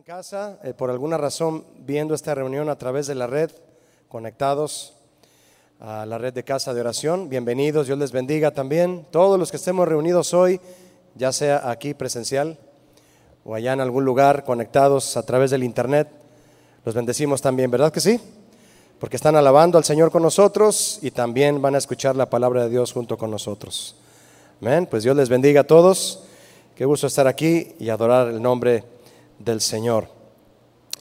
en casa, eh, por alguna razón, viendo esta reunión a través de la red, conectados a la red de casa de oración, bienvenidos, Dios les bendiga también. Todos los que estemos reunidos hoy, ya sea aquí presencial o allá en algún lugar, conectados a través del internet, los bendecimos también, ¿verdad que sí? Porque están alabando al Señor con nosotros y también van a escuchar la palabra de Dios junto con nosotros. Amén. Pues Dios les bendiga a todos. Qué gusto estar aquí y adorar el nombre del Señor.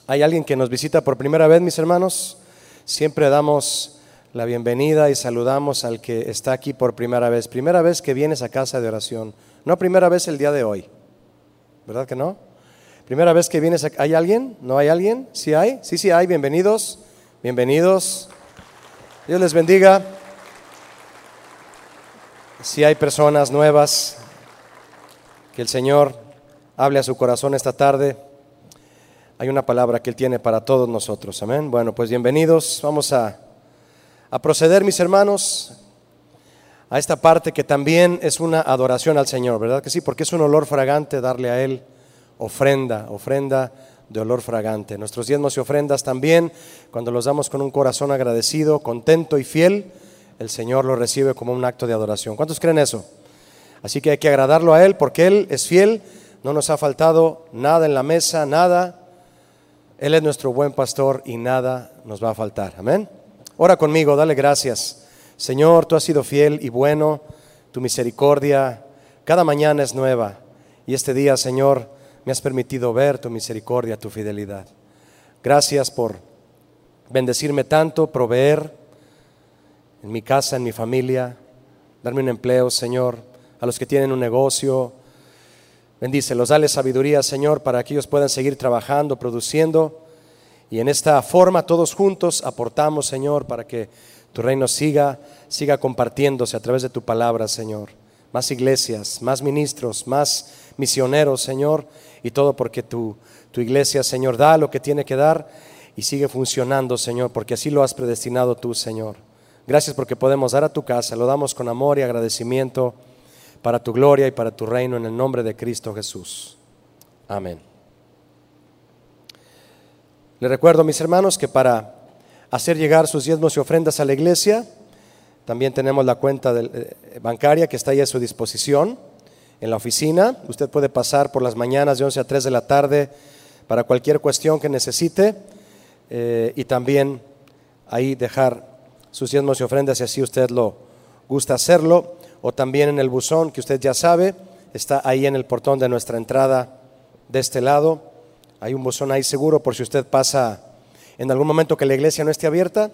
¿Hay alguien que nos visita por primera vez, mis hermanos? Siempre damos la bienvenida y saludamos al que está aquí por primera vez. Primera vez que vienes a casa de oración. No primera vez el día de hoy. ¿Verdad que no? Primera vez que vienes. A... ¿Hay alguien? ¿No hay alguien? ¿Sí hay? Sí, sí hay. Bienvenidos. Bienvenidos. Dios les bendiga. Si hay personas nuevas, que el Señor hable a su corazón esta tarde hay una palabra que Él tiene para todos nosotros. Amén. Bueno, pues bienvenidos. Vamos a, proceder, mis hermanos, a esta parte que también es una adoración al Señor, ¿verdad que sí? Porque es un olor fragante darle a Él ofrenda, ofrenda de olor fragante. Nuestros diezmos y ofrendas también, cuando los damos con un corazón agradecido, contento y fiel, el Señor lo recibe como un acto de adoración. ¿Cuántos creen eso? Así que hay que agradarlo a Él porque Él es fiel, no nos ha faltado nada en la mesa, nada, él es nuestro buen pastor y nada nos va a faltar. Amén. Ora conmigo, dale gracias. Señor, tú has sido fiel y bueno, tu misericordia cada mañana es nueva. Y este día, Señor, me has permitido ver tu misericordia, tu fidelidad. Gracias por bendecirme tanto, proveer en mi casa, en mi familia, darme un empleo, Señor, a los que tienen un negocio, Bendícelos, dale sabiduría, Señor, para que ellos puedan seguir trabajando, produciendo. Y en esta forma todos juntos aportamos, Señor, para que tu reino siga, siga compartiéndose a través de tu palabra, Señor. Más iglesias, más ministros, más misioneros, Señor. Y todo porque tu, tu iglesia, Señor, da lo que tiene que dar y sigue funcionando, Señor, porque así lo has predestinado tú, Señor. Gracias porque podemos dar a tu casa, lo damos con amor y agradecimiento para tu gloria y para tu reino en el nombre de Cristo Jesús. Amén. Le recuerdo, mis hermanos, que para hacer llegar sus diezmos y ofrendas a la iglesia, también tenemos la cuenta eh, bancaria que está ahí a su disposición en la oficina. Usted puede pasar por las mañanas de 11 a 3 de la tarde para cualquier cuestión que necesite eh, y también ahí dejar sus diezmos y ofrendas si así usted lo gusta hacerlo o también en el buzón que usted ya sabe, está ahí en el portón de nuestra entrada de este lado. Hay un buzón ahí seguro por si usted pasa en algún momento que la iglesia no esté abierta,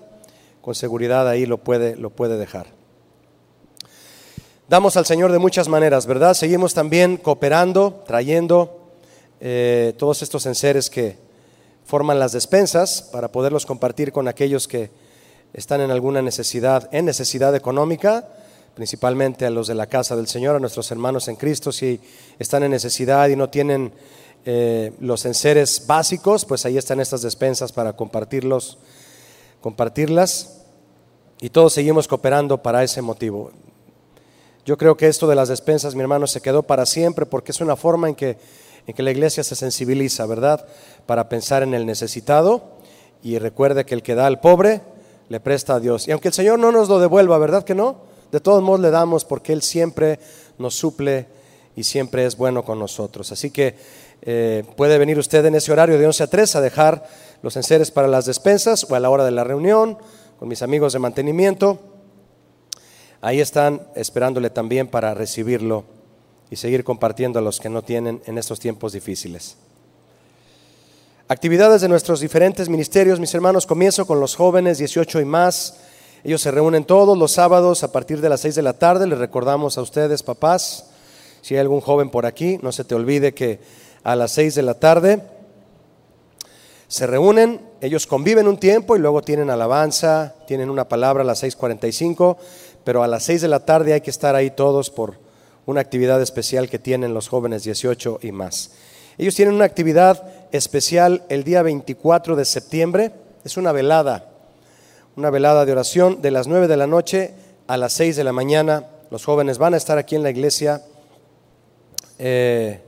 con seguridad ahí lo puede, lo puede dejar. Damos al Señor de muchas maneras, ¿verdad? Seguimos también cooperando, trayendo eh, todos estos enseres que forman las despensas para poderlos compartir con aquellos que están en alguna necesidad, en necesidad económica principalmente a los de la casa del Señor, a nuestros hermanos en Cristo, si están en necesidad y no tienen eh, los enseres básicos, pues ahí están estas despensas para compartirlos, compartirlas, y todos seguimos cooperando para ese motivo. Yo creo que esto de las despensas, mi hermano, se quedó para siempre porque es una forma en que, en que la iglesia se sensibiliza, ¿verdad? Para pensar en el necesitado y recuerde que el que da al pobre le presta a Dios. Y aunque el Señor no nos lo devuelva, ¿verdad que no? De todos modos le damos porque Él siempre nos suple y siempre es bueno con nosotros. Así que eh, puede venir usted en ese horario de 11 a 3 a dejar los enseres para las despensas o a la hora de la reunión con mis amigos de mantenimiento. Ahí están esperándole también para recibirlo y seguir compartiendo a los que no tienen en estos tiempos difíciles. Actividades de nuestros diferentes ministerios, mis hermanos, comienzo con los jóvenes 18 y más. Ellos se reúnen todos los sábados a partir de las 6 de la tarde. Les recordamos a ustedes, papás, si hay algún joven por aquí, no se te olvide que a las 6 de la tarde se reúnen, ellos conviven un tiempo y luego tienen alabanza, tienen una palabra a las 6.45, pero a las 6 de la tarde hay que estar ahí todos por una actividad especial que tienen los jóvenes 18 y más. Ellos tienen una actividad especial el día 24 de septiembre, es una velada una velada de oración de las 9 de la noche a las 6 de la mañana. Los jóvenes van a estar aquí en la iglesia. Eh,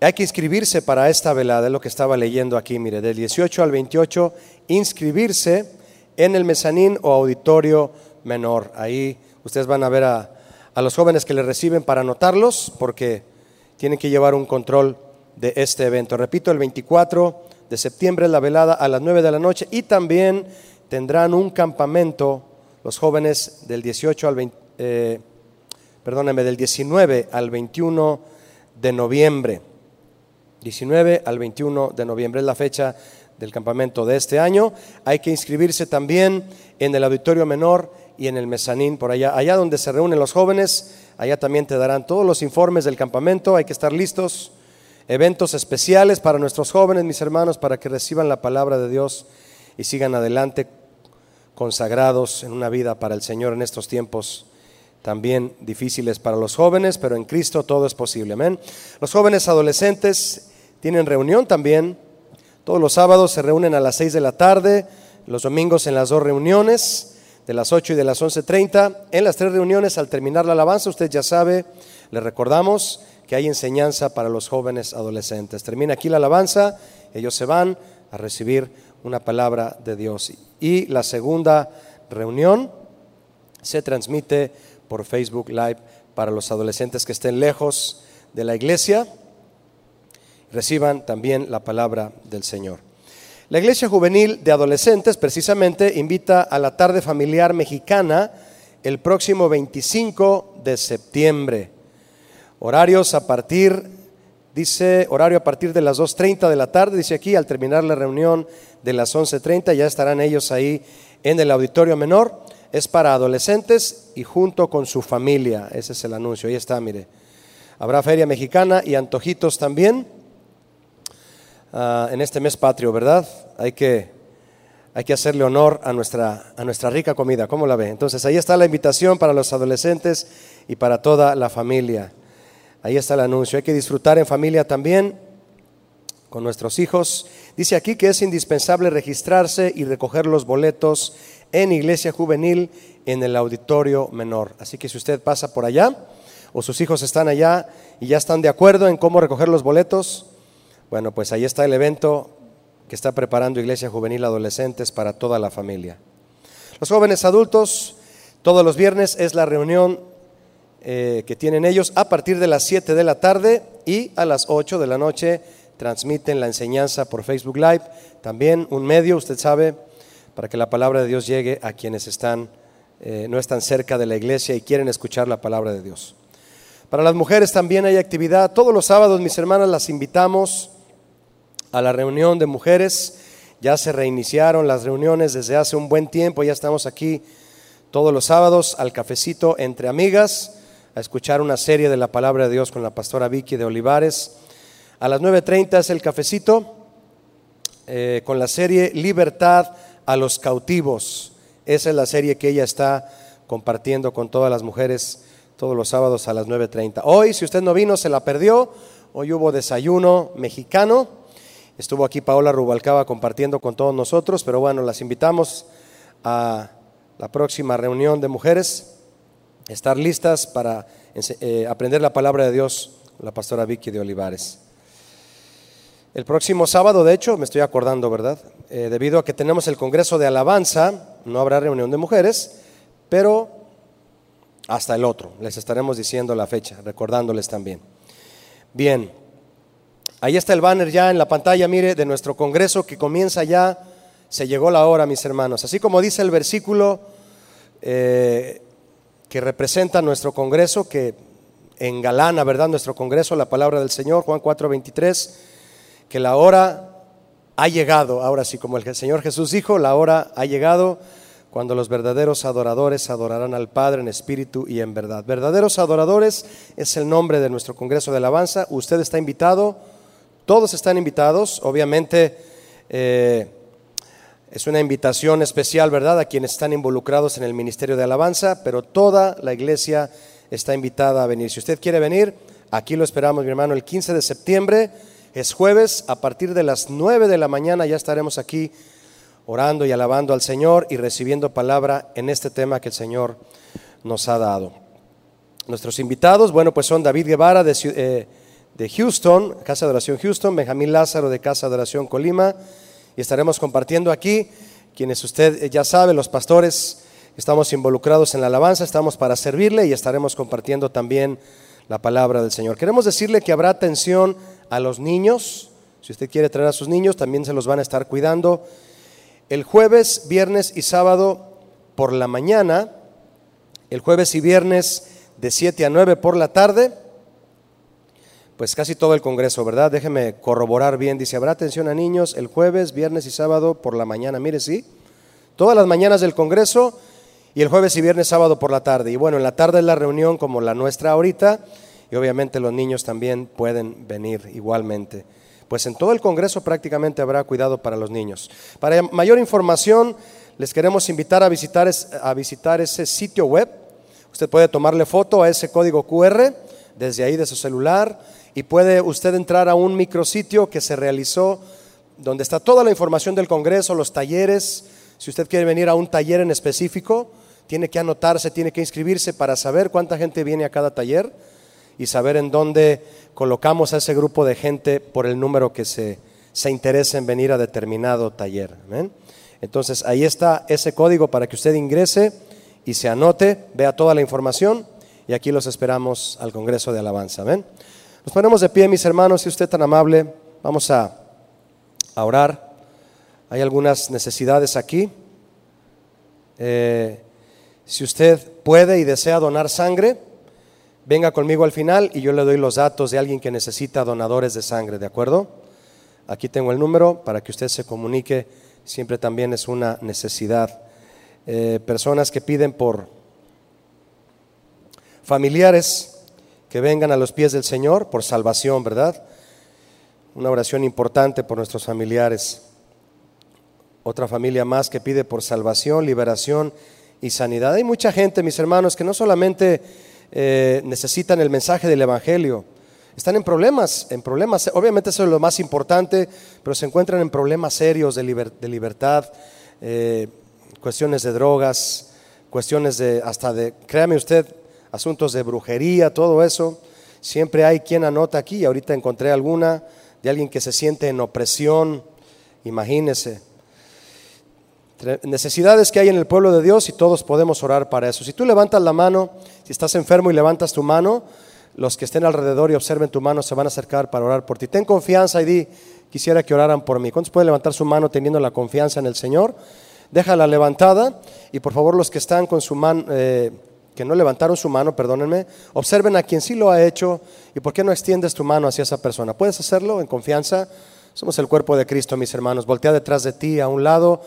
Hay que inscribirse para esta velada, es lo que estaba leyendo aquí, mire, del 18 al 28, inscribirse en el mezanín o auditorio menor. Ahí ustedes van a ver a, a los jóvenes que les reciben para anotarlos, porque tienen que llevar un control de este evento. Repito, el 24 de septiembre es la velada a las 9 de la noche y también tendrán un campamento los jóvenes del 18 al 20, eh, del 19 al 21 de noviembre. 19 al 21 de noviembre es la fecha del campamento de este año. Hay que inscribirse también en el auditorio menor y en el mezanín por allá. Allá donde se reúnen los jóvenes, allá también te darán todos los informes del campamento. Hay que estar listos. Eventos especiales para nuestros jóvenes, mis hermanos, para que reciban la palabra de Dios y sigan adelante consagrados en una vida para el Señor en estos tiempos también difíciles para los jóvenes, pero en Cristo todo es posible. Amén. Los jóvenes adolescentes tienen reunión también. Todos los sábados se reúnen a las 6 de la tarde, los domingos en las dos reuniones, de las 8 y de las 11.30. En las tres reuniones, al terminar la alabanza, usted ya sabe, le recordamos que hay enseñanza para los jóvenes adolescentes. Termina aquí la alabanza, ellos se van a recibir una palabra de Dios. Y la segunda reunión se transmite por Facebook Live para los adolescentes que estén lejos de la iglesia, reciban también la palabra del Señor. La Iglesia Juvenil de Adolescentes precisamente invita a la tarde familiar mexicana el próximo 25 de septiembre. Horarios a partir, dice, horario a partir de las 2.30 de la tarde, dice aquí, al terminar la reunión de las 11.30, ya estarán ellos ahí en el auditorio menor. Es para adolescentes y junto con su familia. Ese es el anuncio. Ahí está, mire. Habrá feria mexicana y antojitos también uh, en este mes patrio, ¿verdad? Hay que, hay que hacerle honor a nuestra, a nuestra rica comida. ¿Cómo la ve? Entonces ahí está la invitación para los adolescentes y para toda la familia. Ahí está el anuncio. Hay que disfrutar en familia también con nuestros hijos. Dice aquí que es indispensable registrarse y recoger los boletos en Iglesia Juvenil en el auditorio menor. Así que si usted pasa por allá o sus hijos están allá y ya están de acuerdo en cómo recoger los boletos, bueno, pues ahí está el evento que está preparando Iglesia Juvenil Adolescentes para toda la familia. Los jóvenes adultos, todos los viernes es la reunión eh, que tienen ellos a partir de las 7 de la tarde y a las 8 de la noche transmiten la enseñanza por Facebook Live. También un medio, usted sabe, para que la palabra de Dios llegue a quienes están, eh, no están cerca de la iglesia y quieren escuchar la palabra de Dios. Para las mujeres también hay actividad. Todos los sábados, mis hermanas, las invitamos a la reunión de mujeres. Ya se reiniciaron las reuniones desde hace un buen tiempo. Ya estamos aquí todos los sábados al cafecito entre amigas a escuchar una serie de la palabra de Dios con la pastora Vicky de Olivares. A las 9.30 es el cafecito eh, con la serie Libertad a los cautivos. Esa es la serie que ella está compartiendo con todas las mujeres todos los sábados a las 9.30. Hoy, si usted no vino, se la perdió. Hoy hubo desayuno mexicano. Estuvo aquí Paola Rubalcaba compartiendo con todos nosotros, pero bueno, las invitamos a la próxima reunión de mujeres estar listas para eh, aprender la palabra de Dios, la pastora Vicky de Olivares. El próximo sábado, de hecho, me estoy acordando, ¿verdad? Eh, debido a que tenemos el Congreso de Alabanza, no habrá reunión de mujeres, pero hasta el otro. Les estaremos diciendo la fecha, recordándoles también. Bien, ahí está el banner ya en la pantalla, mire, de nuestro Congreso que comienza ya. Se llegó la hora, mis hermanos. Así como dice el versículo, eh, que representa nuestro Congreso, que engalana, ¿verdad? Nuestro Congreso, la palabra del Señor, Juan 4:23, que la hora ha llegado, ahora sí, como el Señor Jesús dijo, la hora ha llegado cuando los verdaderos adoradores adorarán al Padre en espíritu y en verdad. Verdaderos adoradores es el nombre de nuestro Congreso de Alabanza. Usted está invitado, todos están invitados, obviamente. Eh, es una invitación especial, ¿verdad?, a quienes están involucrados en el Ministerio de Alabanza, pero toda la iglesia está invitada a venir. Si usted quiere venir, aquí lo esperamos, mi hermano, el 15 de septiembre, es jueves, a partir de las 9 de la mañana ya estaremos aquí orando y alabando al Señor y recibiendo palabra en este tema que el Señor nos ha dado. Nuestros invitados, bueno, pues son David Guevara de, eh, de Houston, Casa de Oración Houston, Benjamín Lázaro de Casa de Oración Colima, y estaremos compartiendo aquí, quienes usted ya sabe, los pastores, estamos involucrados en la alabanza, estamos para servirle y estaremos compartiendo también la palabra del Señor. Queremos decirle que habrá atención a los niños, si usted quiere traer a sus niños, también se los van a estar cuidando. El jueves, viernes y sábado por la mañana, el jueves y viernes de 7 a 9 por la tarde, pues casi todo el Congreso, ¿verdad? Déjeme corroborar bien. Dice, habrá atención a niños el jueves, viernes y sábado por la mañana. Mire, sí. Todas las mañanas del Congreso y el jueves y viernes, sábado por la tarde. Y bueno, en la tarde es la reunión como la nuestra ahorita y obviamente los niños también pueden venir igualmente. Pues en todo el Congreso prácticamente habrá cuidado para los niños. Para mayor información, les queremos invitar a visitar, a visitar ese sitio web. Usted puede tomarle foto a ese código QR desde ahí de su celular y puede usted entrar a un micrositio que se realizó donde está toda la información del Congreso, los talleres. Si usted quiere venir a un taller en específico, tiene que anotarse, tiene que inscribirse para saber cuánta gente viene a cada taller y saber en dónde colocamos a ese grupo de gente por el número que se, se interesa en venir a determinado taller. Entonces ahí está ese código para que usted ingrese y se anote, vea toda la información y aquí los esperamos al Congreso de Alabanza. ¿ven? Nos ponemos de pie, mis hermanos, si usted tan amable, vamos a, orar. Hay algunas necesidades aquí. Eh, si usted puede y desea donar sangre, venga conmigo al final y yo le doy los datos de alguien que necesita donadores de sangre, ¿de acuerdo? Aquí tengo el número para que usted se comunique, siempre también es una necesidad. Eh, personas que piden por familiares que vengan a los pies del Señor por salvación, ¿verdad? Una oración importante por nuestros familiares. Otra familia más que pide por salvación, liberación y sanidad. Hay mucha gente, mis hermanos, que no solamente eh, necesitan el mensaje del Evangelio, están en problemas, en problemas, obviamente eso es lo más importante, pero se encuentran en problemas serios de, libertad, eh, cuestiones de drogas, cuestiones de, hasta de, créame usted, asuntos de brujería, todo eso. Siempre hay quien anota aquí, ahorita encontré alguna de alguien que se siente en opresión, imagínese. Necesidades que hay en el pueblo de Dios y todos podemos orar para eso. Si tú levantas la mano, si estás enfermo y levantas tu mano, los que estén alrededor y observen tu mano se van a acercar para orar por ti. Ten confianza y di, quisiera que oraran por mí. ¿Cuántos pueden levantar su mano teniendo la confianza en el Señor? Déjala levantada y por favor los que están con su mano... Eh, que no levantaron su mano, perdónenme, observen a quien sí lo ha hecho y por qué no extiendes tu mano hacia esa persona. ¿Puedes hacerlo en confianza? Somos el cuerpo de Cristo, mis hermanos. Voltea detrás de ti a un lado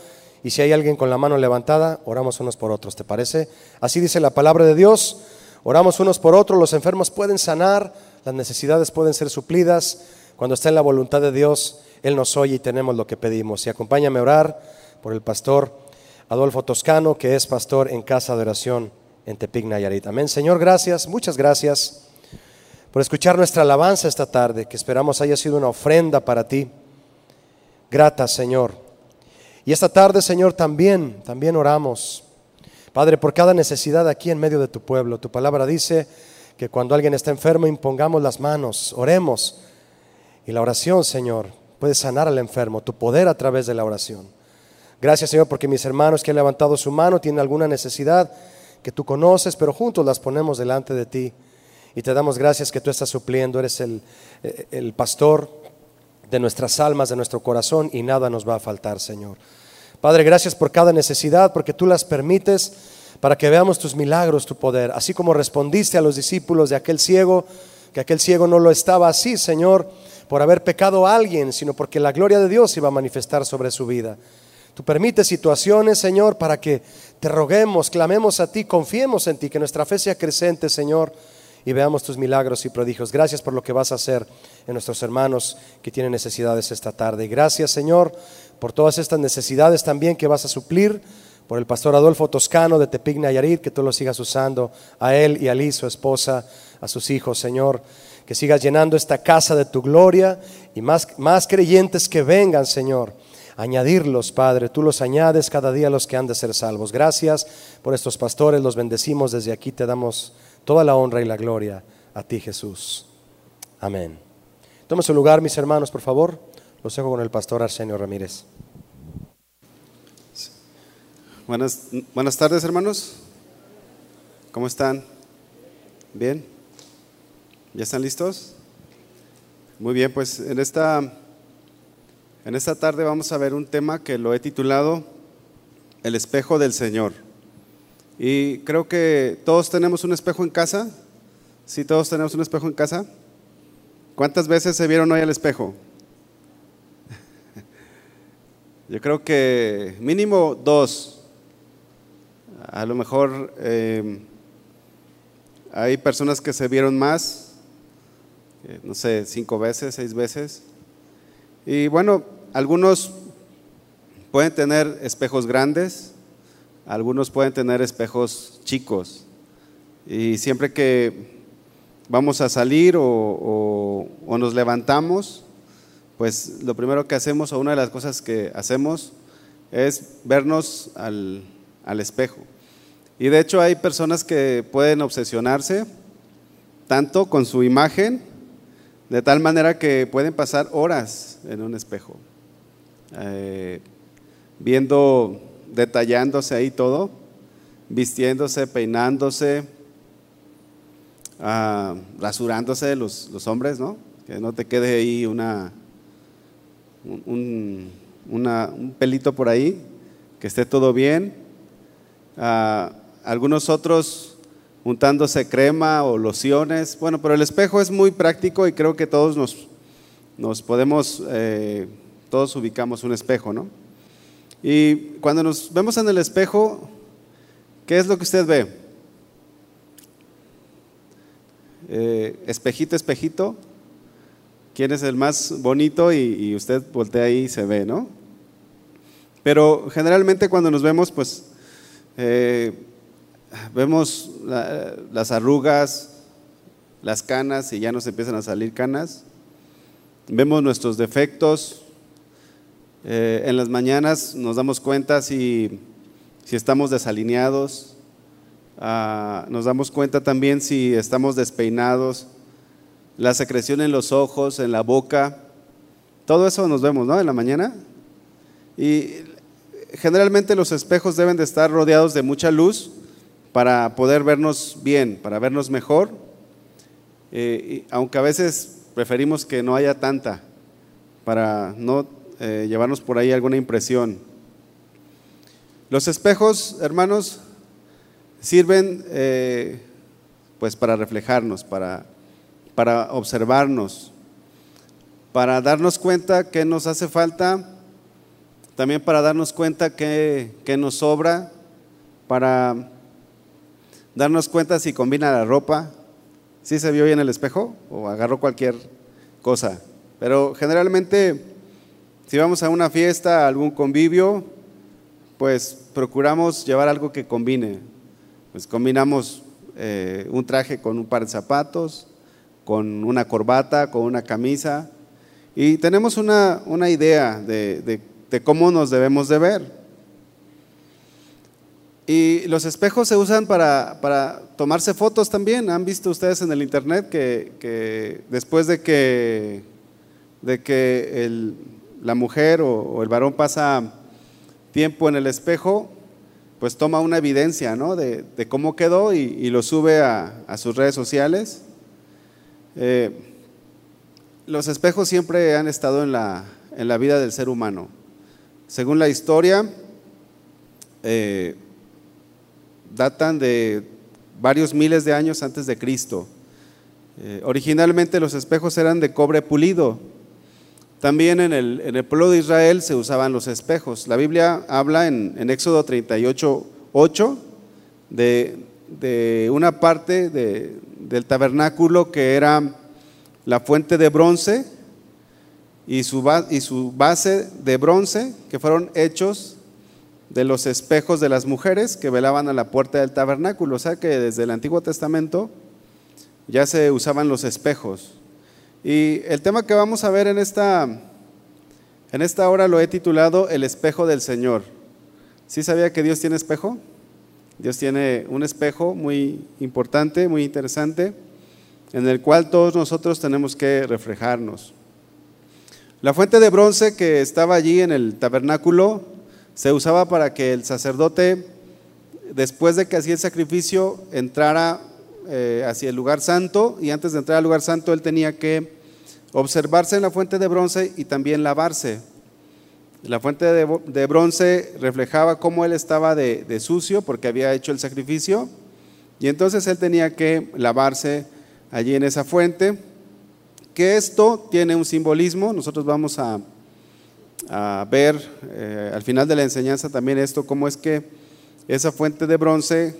y si hay alguien con la mano levantada, oramos unos por otros, ¿te parece? Así dice la palabra de Dios. Oramos unos por otros, los enfermos pueden sanar, las necesidades pueden ser suplidas. Cuando está en la voluntad de Dios, Él nos oye y tenemos lo que pedimos. Y acompáñame a orar por el pastor Adolfo Toscano, que es pastor en casa de oración en Tepic, Nayarit. Amén. Señor, gracias, muchas gracias por escuchar nuestra alabanza esta tarde, que esperamos haya sido una ofrenda para ti. Grata, Señor. Y esta tarde, Señor, también, también oramos. Padre, por cada necesidad aquí en medio de tu pueblo. Tu palabra dice que cuando alguien está enfermo, impongamos las manos, oremos. Y la oración, Señor, puede sanar al enfermo, tu poder a través de la oración. Gracias, Señor, porque mis hermanos que han levantado su mano tienen alguna necesidad que tú conoces, pero juntos las ponemos delante de ti. Y te damos gracias que tú estás supliendo, eres el, eh, el pastor de nuestras almas, de nuestro corazón, y nada nos va a faltar, Señor. Padre, gracias por cada necesidad, porque tú las permites para que veamos tus milagros, tu poder. Así como respondiste a los discípulos de aquel ciego, que aquel ciego no lo estaba así, Señor, por haber pecado a alguien, sino porque la gloria de Dios iba a manifestar sobre su vida. Tú permites situaciones, Señor, para que te roguemos, clamemos a ti, confiemos en ti, que nuestra fe sea creciente, Señor, y veamos tus milagros y prodigios. Gracias por lo que vas a hacer en nuestros hermanos que tienen necesidades esta tarde. Y gracias, Señor, por todas estas necesidades también que vas a suplir, por el pastor Adolfo Toscano de Tepic Nayarit, que tú lo sigas usando, a él y a Liz, su esposa, a sus hijos, Señor, que sigas llenando esta casa de tu gloria y más, más creyentes que vengan, Señor añadirlos, Padre. Tú los añades cada día a los que han de ser salvos. Gracias por estos pastores, los bendecimos desde aquí, te damos toda la honra y la gloria a ti, Jesús. Amén. Tome su lugar, mis hermanos, por favor. Los dejo con el pastor Arsenio Ramírez. Buenas, buenas tardes, hermanos. ¿Cómo están? ¿Bien? ¿Ya están listos? Muy bien, pues en esta, en esta tarde vamos a ver un tema que lo he titulado El espejo del Señor. Y creo que todos tenemos un espejo en casa. ¿Sí todos tenemos un espejo en casa? ¿Cuántas veces se vieron hoy al espejo? Yo creo que mínimo dos. A lo mejor eh, hay personas que se vieron más, eh, no sé, cinco veces, seis veces. Y bueno, algunos pueden tener espejos grandes, algunos pueden tener espejos chicos. Y siempre que vamos a salir o, nos levantamos, pues lo primero que hacemos o una de las cosas que hacemos es vernos al espejo. Y de hecho hay personas que pueden obsesionarse tanto con su imagen, de tal manera que pueden pasar horas en un espejo, eh, viendo, detallándose ahí todo, vistiéndose, peinándose, ah, rasurándose los, los, hombres, ¿no? Que no te quede ahí una, un, un pelito por ahí, que esté todo bien. Ah, algunos otros untándose crema o lociones. Bueno, pero el espejo es muy práctico y creo que todos nos, nos podemos, eh, todos ubicamos un espejo, ¿no? Y cuando nos vemos en el espejo, ¿qué es lo que usted ve? Eh, espejito, espejito, ¿quién es el más bonito? Y, usted voltea ahí y se ve, ¿no? Pero generalmente cuando nos vemos, pues eh, vemos las arrugas, las canas y ya nos empiezan a salir canas. Vemos nuestros defectos. Eh, en las mañanas nos damos cuenta si, si estamos desalineados. Ah, nos damos cuenta también si estamos despeinados. La secreción en los ojos, en la boca. Todo eso nos vemos, ¿no? En la mañana. Y generalmente los espejos deben de estar rodeados de mucha luz para poder vernos bien, para vernos mejor, eh, aunque a veces preferimos que no haya tanta, para no eh, llevarnos por ahí alguna impresión. Los espejos, hermanos, sirven eh, pues para reflejarnos, para, para observarnos, para darnos cuenta que nos hace falta, también para darnos cuenta que, que nos sobra, para darnos cuenta si combina la ropa, si se vio bien en el espejo o agarró cualquier cosa. Pero generalmente, si vamos a una fiesta, a algún convivio, pues procuramos llevar algo que combine. Pues combinamos eh, un traje con un par de zapatos, con una corbata, con una camisa, y tenemos una, idea de cómo nos debemos de ver. Y los espejos se usan para, tomarse fotos también. Han visto ustedes en el internet que, después de que, de que la mujer o, el varón pasa tiempo en el espejo, pues toma una evidencia ¿no? de, cómo quedó y, lo sube a, sus redes sociales. Eh, los espejos siempre han estado en la, en la, vida del ser humano. Según la historia, eh, datan de varios miles de años antes de Cristo. Eh, originalmente los espejos eran de cobre pulido. También en el, pueblo de Israel se usaban los espejos. La Biblia habla en, Éxodo 38, 8 de, una parte del tabernáculo que era la fuente de bronce y su, y su base de bronce, que fueron hechos de los espejos de las mujeres que velaban a la puerta del tabernáculo. O sea que desde el Antiguo Testamento ya se usaban los espejos. Y el tema que vamos a ver en esta, en esta hora lo he titulado El espejo del Señor. ¿Sí sabía que Dios tiene espejo? Dios tiene un espejo muy importante, muy interesante, en el cual todos nosotros tenemos que reflejarnos. La fuente de bronce que estaba allí en el tabernáculo se usaba para que el sacerdote, después de que hacía el sacrificio, entrara eh, hacia el lugar santo y antes de entrar al lugar santo él tenía que observarse en la fuente de bronce y también lavarse. La fuente de, bronce reflejaba cómo él estaba de, sucio porque había hecho el sacrificio y entonces él tenía que lavarse allí en esa fuente. Que esto tiene un simbolismo, nosotros vamos a, ver eh, al final de la enseñanza también esto, cómo es que esa fuente de bronce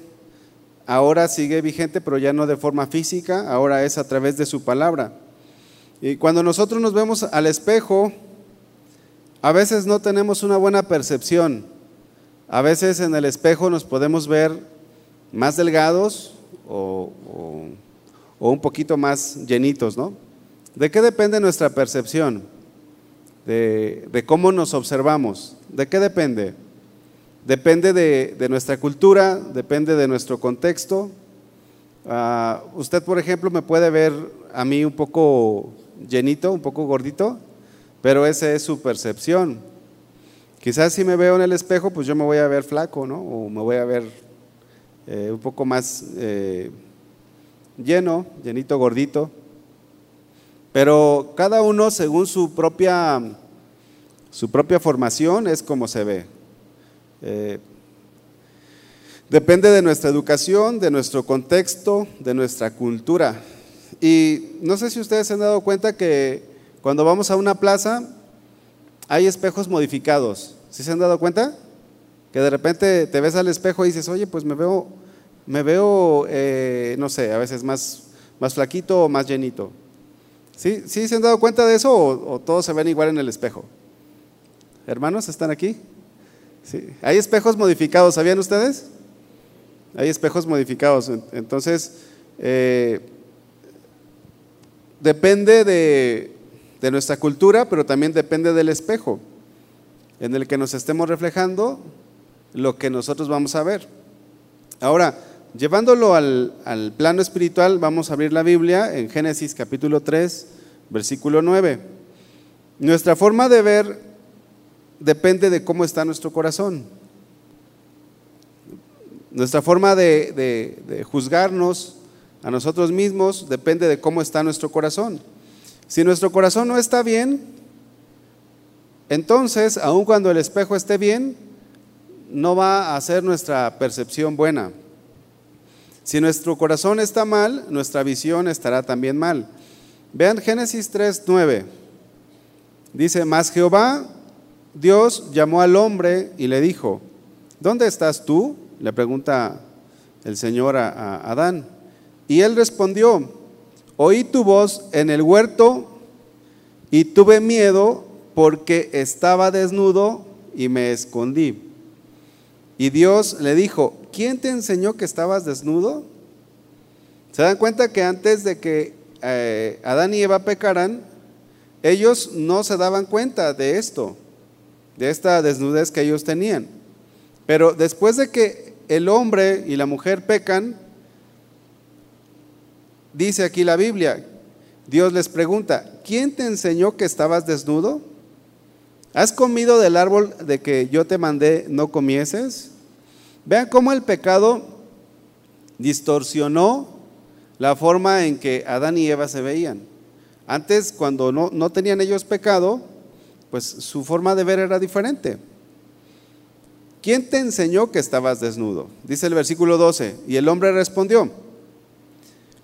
ahora sigue vigente, pero ya no de forma física, ahora es a través de su palabra. Y cuando nosotros nos vemos al espejo, a veces no tenemos una buena percepción. A veces en el espejo nos podemos ver más delgados o, un poquito más llenitos, ¿no? ¿De qué depende nuestra percepción? De, cómo nos observamos. ¿De qué depende? Depende de, nuestra cultura, depende de nuestro contexto. Ah, usted, por ejemplo, me puede ver a mí un poco llenito, un poco gordito, pero esa es su percepción. Quizás si me veo en el espejo, pues yo me voy a ver flaco, ¿no? O me voy a ver eh, un poco más eh, lleno, llenito, gordito. Pero cada uno, según su propia, su propia formación, es como se ve. Eh, depende de nuestra educación, de nuestro contexto, de nuestra cultura. Y no sé si ustedes se han dado cuenta que cuando vamos a una plaza hay espejos modificados. ¿Sí se han dado cuenta? Que de repente te ves al espejo y dices, oye, pues me veo, me veo, eh, no sé, a veces más, más flaquito o más llenito. ¿Sí? ¿Sí se han dado cuenta de eso o, todos se ven igual en el espejo? Hermanos, ¿están aquí? Sí. Hay espejos modificados, ¿sabían ustedes? Hay espejos modificados. Entonces, eh, depende de, nuestra cultura, pero también depende del espejo en el que nos estemos reflejando lo que nosotros vamos a ver. Ahora, llevándolo al, al, plano espiritual, vamos a abrir la Biblia en Génesis capítulo 3, versículo 9. Nuestra forma de ver depende de cómo está nuestro corazón. Nuestra forma de, de juzgarnos a nosotros mismos depende de cómo está nuestro corazón. Si nuestro corazón no está bien, entonces, aun cuando el espejo esté bien, no va a ser nuestra percepción buena. Si nuestro corazón está mal, nuestra visión estará también mal. Vean Génesis 3:9. Dice, "Mas Jehová Dios llamó al hombre y le dijo, ¿dónde estás tú?" Le pregunta el Señor a Adán. Y él respondió, oí tu voz en el huerto y tuve miedo porque estaba desnudo y me escondí. Y Dios le dijo, ¿quién te enseñó que estabas desnudo? ¿Se dan cuenta que antes de que eh, Adán y Eva pecaran, ellos no se daban cuenta de esto, de esta desnudez que ellos tenían? Pero después de que el hombre y la mujer pecan, Dice aquí la Biblia, Dios les pregunta, ¿quién te enseñó que estabas desnudo? ¿Has comido del árbol de que yo te mandé no comieses? Vean cómo el pecado distorsionó la forma en que Adán y Eva se veían. Antes, cuando no, no tenían ellos pecado, pues su forma de ver era diferente. ¿Quién te enseñó que estabas desnudo? Dice el versículo 12. Y el hombre respondió,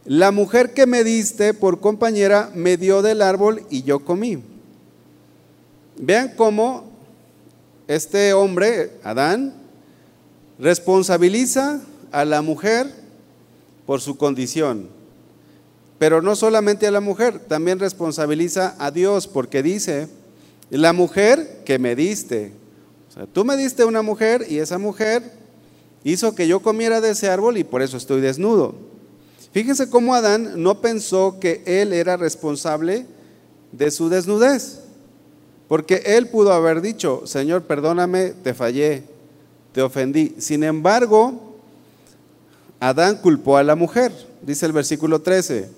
la mujer que me diste por compañera me dio del árbol y yo comí. Vean cómo este hombre, Adán, responsabiliza a la mujer por su condición. Pero no solamente a la mujer, también responsabiliza a Dios porque dice, la mujer que me diste. O sea, tú me diste una mujer y esa mujer hizo que yo comiera de ese árbol y por eso estoy desnudo. Fíjense cómo Adán no pensó que él era responsable de su desnudez, porque él pudo haber dicho, Señor, perdóname, te fallé, te ofendí. Sin embargo, Adán culpó a la mujer, dice el versículo 13.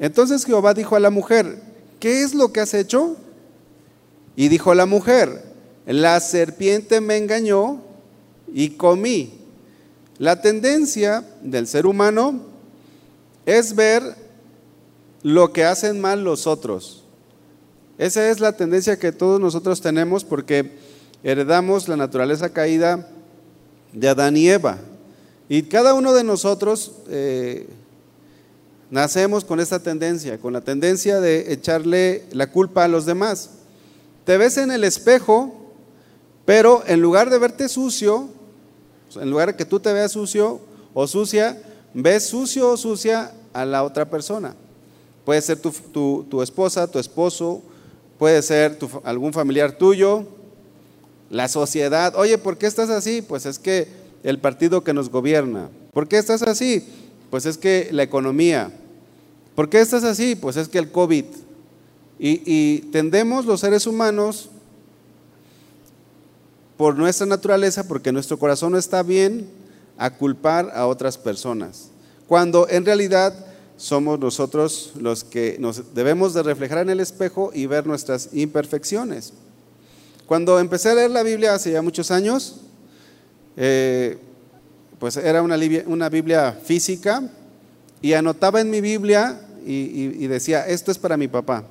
Entonces Jehová dijo a la mujer, ¿qué es lo que has hecho? Y dijo la mujer, la serpiente me engañó y comí. La tendencia del ser humano es ver lo que hacen mal los otros. Esa es la tendencia que todos nosotros tenemos porque heredamos la naturaleza caída de Adán y Eva. Y cada uno de nosotros eh, nacemos con esta tendencia, con la tendencia de echarle la culpa a los demás. Te ves en el espejo, pero en lugar de verte sucio, en lugar de que tú te veas sucio o sucia, ves sucio o sucia a la otra persona. Puede ser tu, esposa, tu esposo, puede ser algún familiar tuyo, la sociedad. Oye, ¿por qué estás así? Pues es que el partido que nos gobierna. ¿Por qué estás así? Pues es que la economía. ¿Por qué estás así? Pues es que el COVID. Y, tendemos los seres humanos por nuestra naturaleza, porque nuestro corazón no está bien, a culpar a otras personas. Cuando en realidad somos nosotros los que nos debemos de reflejar en el espejo y ver nuestras imperfecciones. Cuando empecé a leer la Biblia hace ya muchos años, eh, pues era una, una, Biblia física y anotaba en mi Biblia y, decía, esto es para mi papá.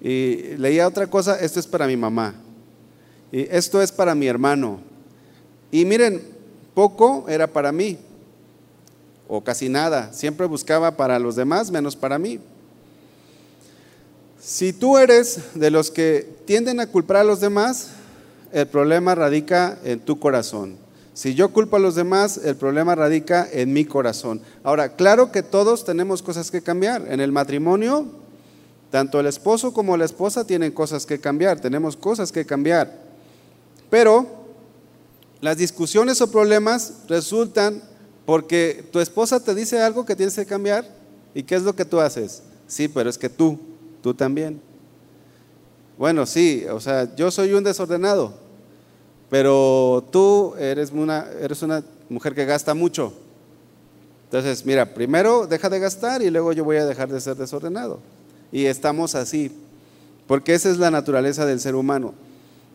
Y leía otra cosa, esto es para mi mamá. Y esto es para mi hermano. Y miren, poco era para mí, o casi nada. Siempre buscaba para los demás, menos para mí. Si tú eres de los que tienden a culpar a los demás, el problema radica en tu corazón. Si yo culpo a los demás, el problema radica en mi corazón. Ahora, claro que todos tenemos cosas que cambiar. En el matrimonio, tanto el esposo como la esposa tienen cosas que cambiar, tenemos cosas que cambiar. Pero las discusiones o problemas resultan porque tu esposa te dice algo que tienes que cambiar y ¿qué es lo que tú haces? Sí, pero es que tú, tú también. Bueno, sí, o sea, yo soy un desordenado, pero tú eres una, eres una mujer que gasta mucho. Entonces, mira, primero deja de gastar y luego yo voy a dejar de ser desordenado. Y estamos así, porque esa es la naturaleza del ser humano.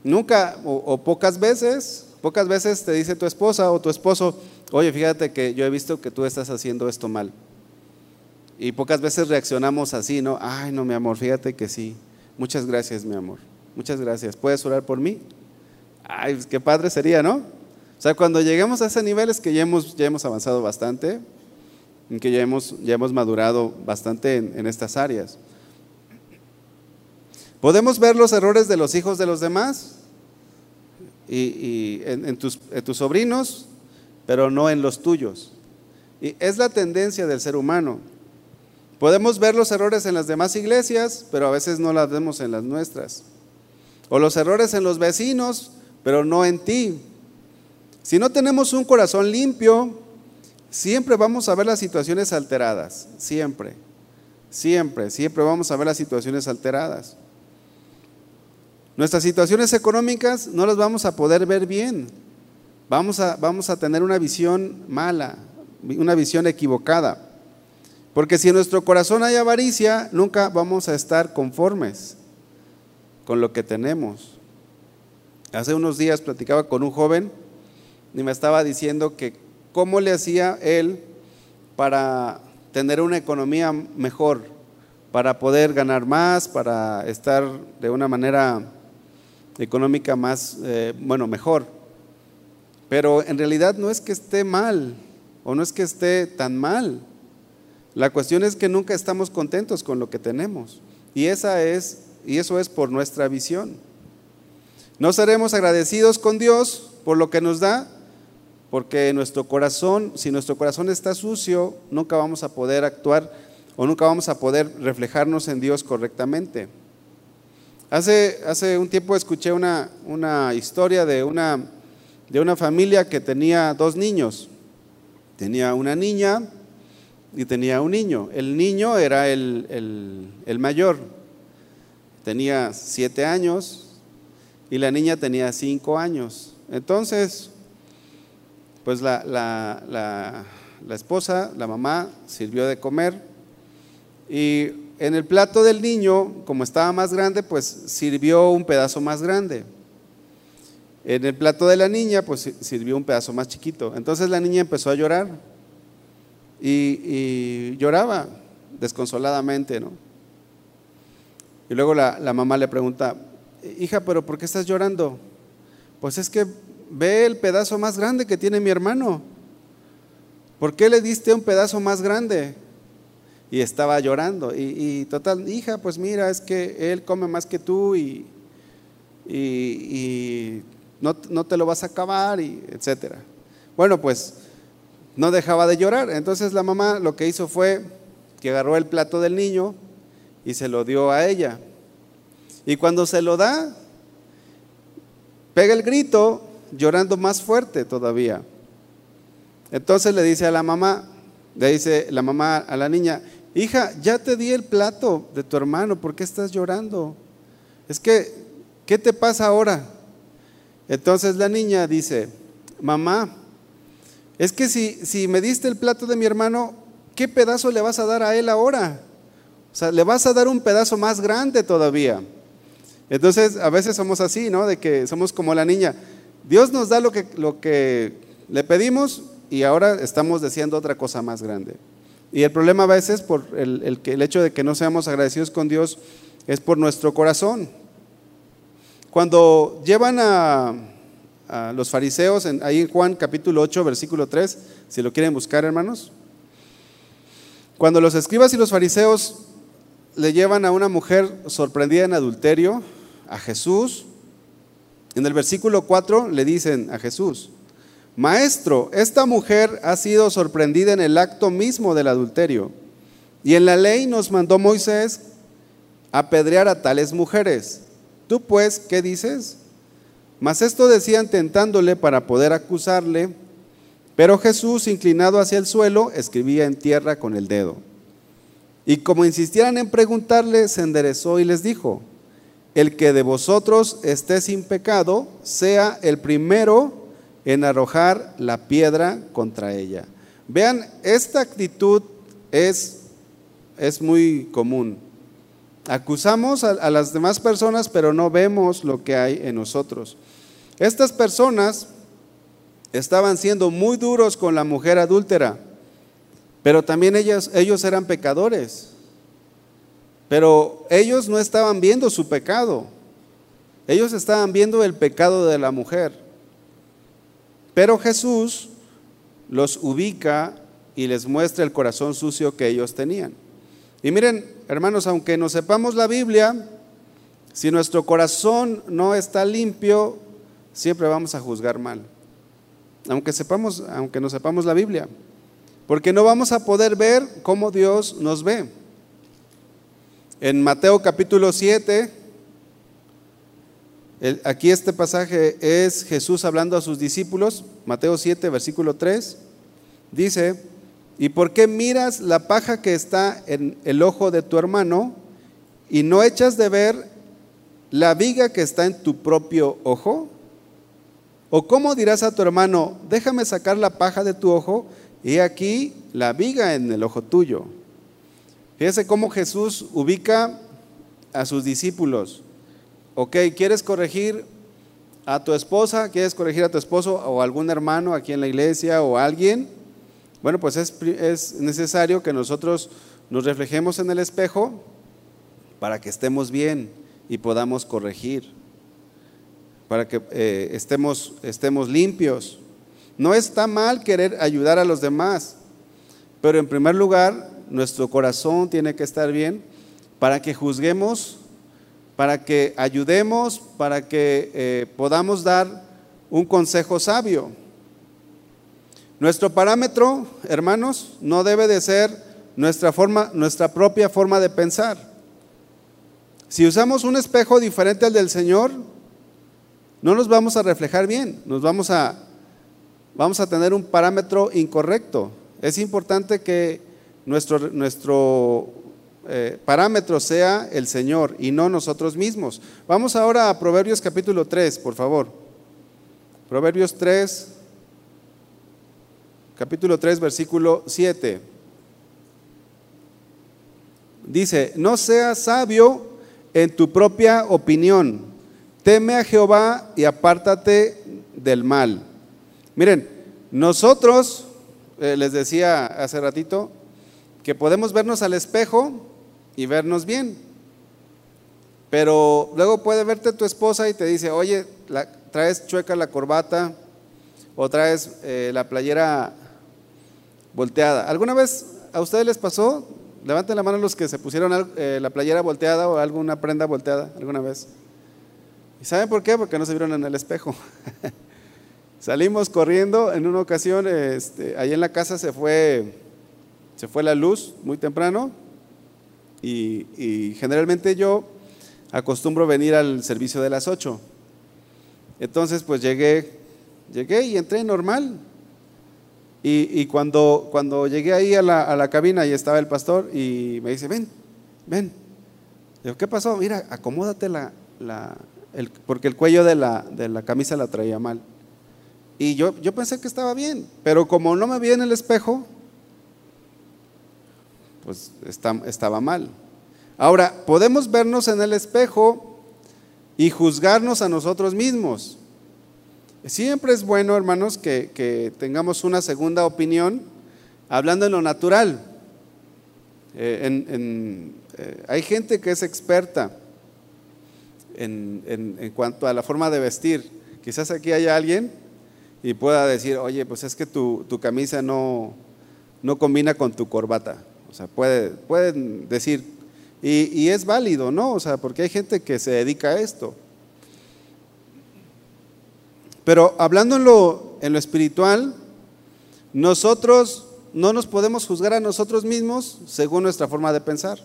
Nunca o, pocas veces, pocas veces te dice tu esposa o tu esposo, oye, fíjate que yo he visto que tú estás haciendo esto mal. Y pocas veces reaccionamos así, ¿no? Ay, no, mi amor, fíjate que sí. Muchas gracias, mi amor. Muchas gracias. ¿Puedes orar por mí? Ay, qué padre sería, ¿no? O sea, cuando lleguemos a ese nivel es que ya hemos, ya hemos avanzado bastante, en que ya hemos, ya hemos madurado bastante en, estas áreas. Podemos ver los errores de los hijos de los demás y, en, tus, en tus sobrinos, pero no en los tuyos. Y es la tendencia del ser humano. Podemos ver los errores en las demás iglesias, pero a veces no las vemos en las nuestras. O los errores en los vecinos, pero no en ti. Si no tenemos un corazón limpio, siempre vamos a ver las situaciones alteradas, siempre, siempre, siempre vamos a ver las situaciones alteradas. Nuestras situaciones económicas no las vamos a poder ver bien, vamos a, vamos a tener una visión mala, una visión equivocada. Porque si en nuestro corazón hay avaricia, nunca vamos a estar conformes con lo que tenemos. Hace unos días platicaba con un joven y me estaba diciendo que cómo le hacía él para tener una economía mejor, para poder ganar más, para estar de una manera económica más, eh, bueno, mejor. Pero en realidad no es que esté mal o no es que esté tan mal. La cuestión es que nunca estamos contentos con lo que tenemos. Y esa es y eso es por nuestra visión. No seremos agradecidos con Dios por lo que nos da, porque nuestro corazón, si nuestro corazón está sucio, nunca vamos a poder actuar o nunca vamos a poder reflejarnos en Dios correctamente. Hace, hace un tiempo escuché una, una historia de una, de una familia que tenía dos niños. Tenía una niña y tenía un niño. El niño era el, mayor, tenía siete años y la niña tenía cinco años. Entonces, pues la, la, la, esposa, la mamá, sirvió de comer y en el plato del niño, como estaba más grande, pues sirvió un pedazo más grande. En el plato de la niña, pues sirvió un pedazo más chiquito. Entonces la niña empezó a llorar y, lloraba desconsoladamente, ¿no? Y luego la, la mamá le pregunta, hija, pero ¿por qué estás llorando? Pues es que ve el pedazo más grande que tiene mi hermano. ¿Por qué le diste un pedazo más grande? Y estaba llorando. Y, total, hija, pues mira, es que él come más que tú y, y, no, no, te lo vas a acabar, y etcétera. Bueno, pues no dejaba de llorar. Entonces la mamá lo que hizo fue que agarró el plato del niño y se lo dio a ella. Y cuando se lo da, pega el grito llorando más fuerte todavía. Entonces le dice a la mamá, le dice la mamá a la niña, hija, ya te di el plato de tu hermano, ¿por qué estás llorando? Es que, ¿qué te pasa ahora? Entonces la niña dice, mamá, es que si, si me diste el plato de mi hermano, ¿qué pedazo le vas a dar a él ahora? O sea, le vas a dar un pedazo más grande todavía. Entonces, a veces somos así, ¿no? De que somos como la niña. Dios nos da lo que, lo que le pedimos y ahora estamos deseando otra cosa más grande. Y el problema a veces, por el, el, el hecho de que no seamos agradecidos con Dios, es por nuestro corazón. Cuando llevan a, a los fariseos, en, ahí en Juan capítulo 8, versículo 3, si lo quieren buscar, hermanos. Cuando los escribas y los fariseos le llevan a una mujer sorprendida en adulterio, a Jesús, en el versículo 4 le dicen a Jesús, Maestro, esta mujer ha sido sorprendida en el acto mismo del adulterio, y en la ley nos mandó Moisés apedrear a tales mujeres. ¿Tú pues qué dices? Mas esto decían tentándole para poder acusarle, pero Jesús, inclinado hacia el suelo, escribía en tierra con el dedo. Y como insistieran en preguntarle, se enderezó y les dijo, el que de vosotros esté sin pecado, sea el primero en arrojar la piedra contra ella. Vean, esta actitud es, es muy común. Acusamos a, a, las demás personas, pero no vemos lo que hay en nosotros. Estas personas estaban siendo muy duros con la mujer adúltera, pero también ellos eran pecadores. Pero ellos no estaban viendo su pecado. Ellos estaban viendo el pecado de la mujer. Pero Jesús los ubica y les muestra el corazón sucio que ellos tenían. Y miren, hermanos, aunque no sepamos la Biblia, si nuestro corazón no está limpio, siempre vamos a juzgar mal. Aunque sepamos, aunque no sepamos la Biblia, porque no vamos a poder ver cómo Dios nos ve. En Mateo capítulo 7, aquí este pasaje es Jesús hablando a sus discípulos, Mateo 7, versículo 3, dice, ¿y por qué miras la paja que está en el ojo de tu hermano y no echas de ver la viga que está en tu propio ojo? ¿O cómo dirás a tu hermano, déjame sacar la paja de tu ojo y aquí la viga en el ojo tuyo? Fíjese cómo Jesús ubica a sus discípulos. Ok, ¿quieres corregir a tu esposa? ¿Quieres corregir a tu esposo o algún hermano aquí en la iglesia o alguien? Bueno, pues es, es necesario que nosotros nos reflejemos en el espejo para que estemos bien y podamos corregir, para que eh, estemos, estemos limpios. No está mal querer ayudar a los demás, pero en primer lugar nuestro corazón tiene que estar bien para que juzguemos, para que ayudemos, para que eh, podamos dar un consejo sabio. Nuestro parámetro, hermanos, no debe de ser nuestra forma, nuestra propia forma de pensar. Si usamos un espejo diferente al del Señor, no nos vamos a reflejar bien, nos vamos a vamos a tener un parámetro incorrecto. Es importante que nuestro, nuestro eh, parámetro sea el Señor y no nosotros mismos. Vamos ahora a Proverbios capítulo 3, por favor. Proverbios 3, capítulo 3, versículo 7. dice, no seas sabio en tu propia opinión, teme a Jehová y apártate del mal. Miren, nosotros, eh, les decía hace ratito, que podemos vernos al espejo y vernos bien. Pero luego puede verte tu esposa y te dice, oye, traes chueca la corbata o traes eh, la playera volteada. ¿Alguna vez a ustedes les pasó? Levanten la mano los que se pusieron eh, la playera volteada o alguna prenda volteada alguna vez. ¿Y saben por qué? Porque no se vieron en el espejo. Salimos corriendo en una ocasión, este, ahí en la casa se fue, se fue la luz muy temprano y, generalmente yo acostumbro venir al servicio de las 8. Entonces pues llegué, llegué y entré normal. Y, cuando, cuando llegué ahí a la, a la, cabina y estaba el pastor y me dice, ven, ven. Digo, ¿qué pasó? Mira, acomódate la, la porque el cuello de la, de la camisa la traía mal. Y yo, yo pensé que estaba bien, pero como no me vi en el espejo, pues estaba mal. Ahora, podemos vernos en el espejo y juzgarnos a nosotros mismos. Siempre es bueno, hermanos, que, tengamos una segunda opinión hablando en lo natural. Eh, eh, hay gente que es experta en, cuanto a la forma de vestir. Quizás aquí haya alguien y pueda decir, oye, pues es que tu, camisa no, no, combina con tu corbata. O sea, puede, pueden decir, y, es válido, ¿no? O sea, porque hay gente que se dedica a esto. Pero hablando en lo, en lo espiritual, nosotros no nos podemos juzgar a nosotros mismos según nuestra forma de pensar.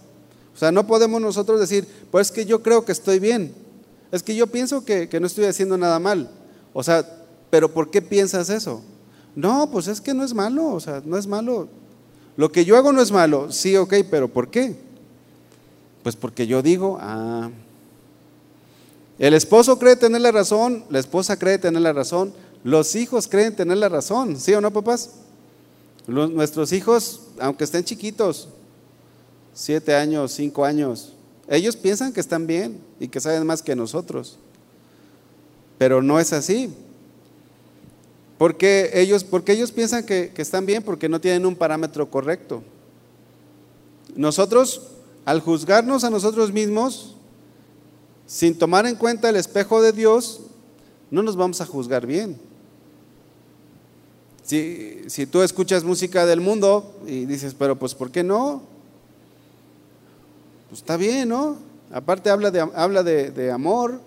O sea, no podemos nosotros decir, pues es que yo creo que estoy bien, es que yo pienso que, que no estoy haciendo nada mal. O sea, pero ¿por qué piensas eso? No, pues es que no es malo, o sea, no es malo. Lo que yo hago no es malo, sí, ok, pero ¿por qué? Pues porque yo digo, ah, el esposo cree tener la razón, la esposa cree tener la razón, los hijos creen tener la razón, ¿sí o no, papás? nuestros hijos, aunque estén chiquitos, siete años, cinco años, ellos piensan que están bien y que saben más que nosotros, pero no es así. Porque ellos, porque ellos piensan que, están bien porque no tienen un parámetro correcto. Nosotros, al juzgarnos a nosotros mismos, sin tomar en cuenta el espejo de Dios, no nos vamos a juzgar bien. Si, si, tú escuchas música del mundo y dices, pero pues ¿por qué no? Pues está bien, ¿no? Aparte habla de, habla de amor,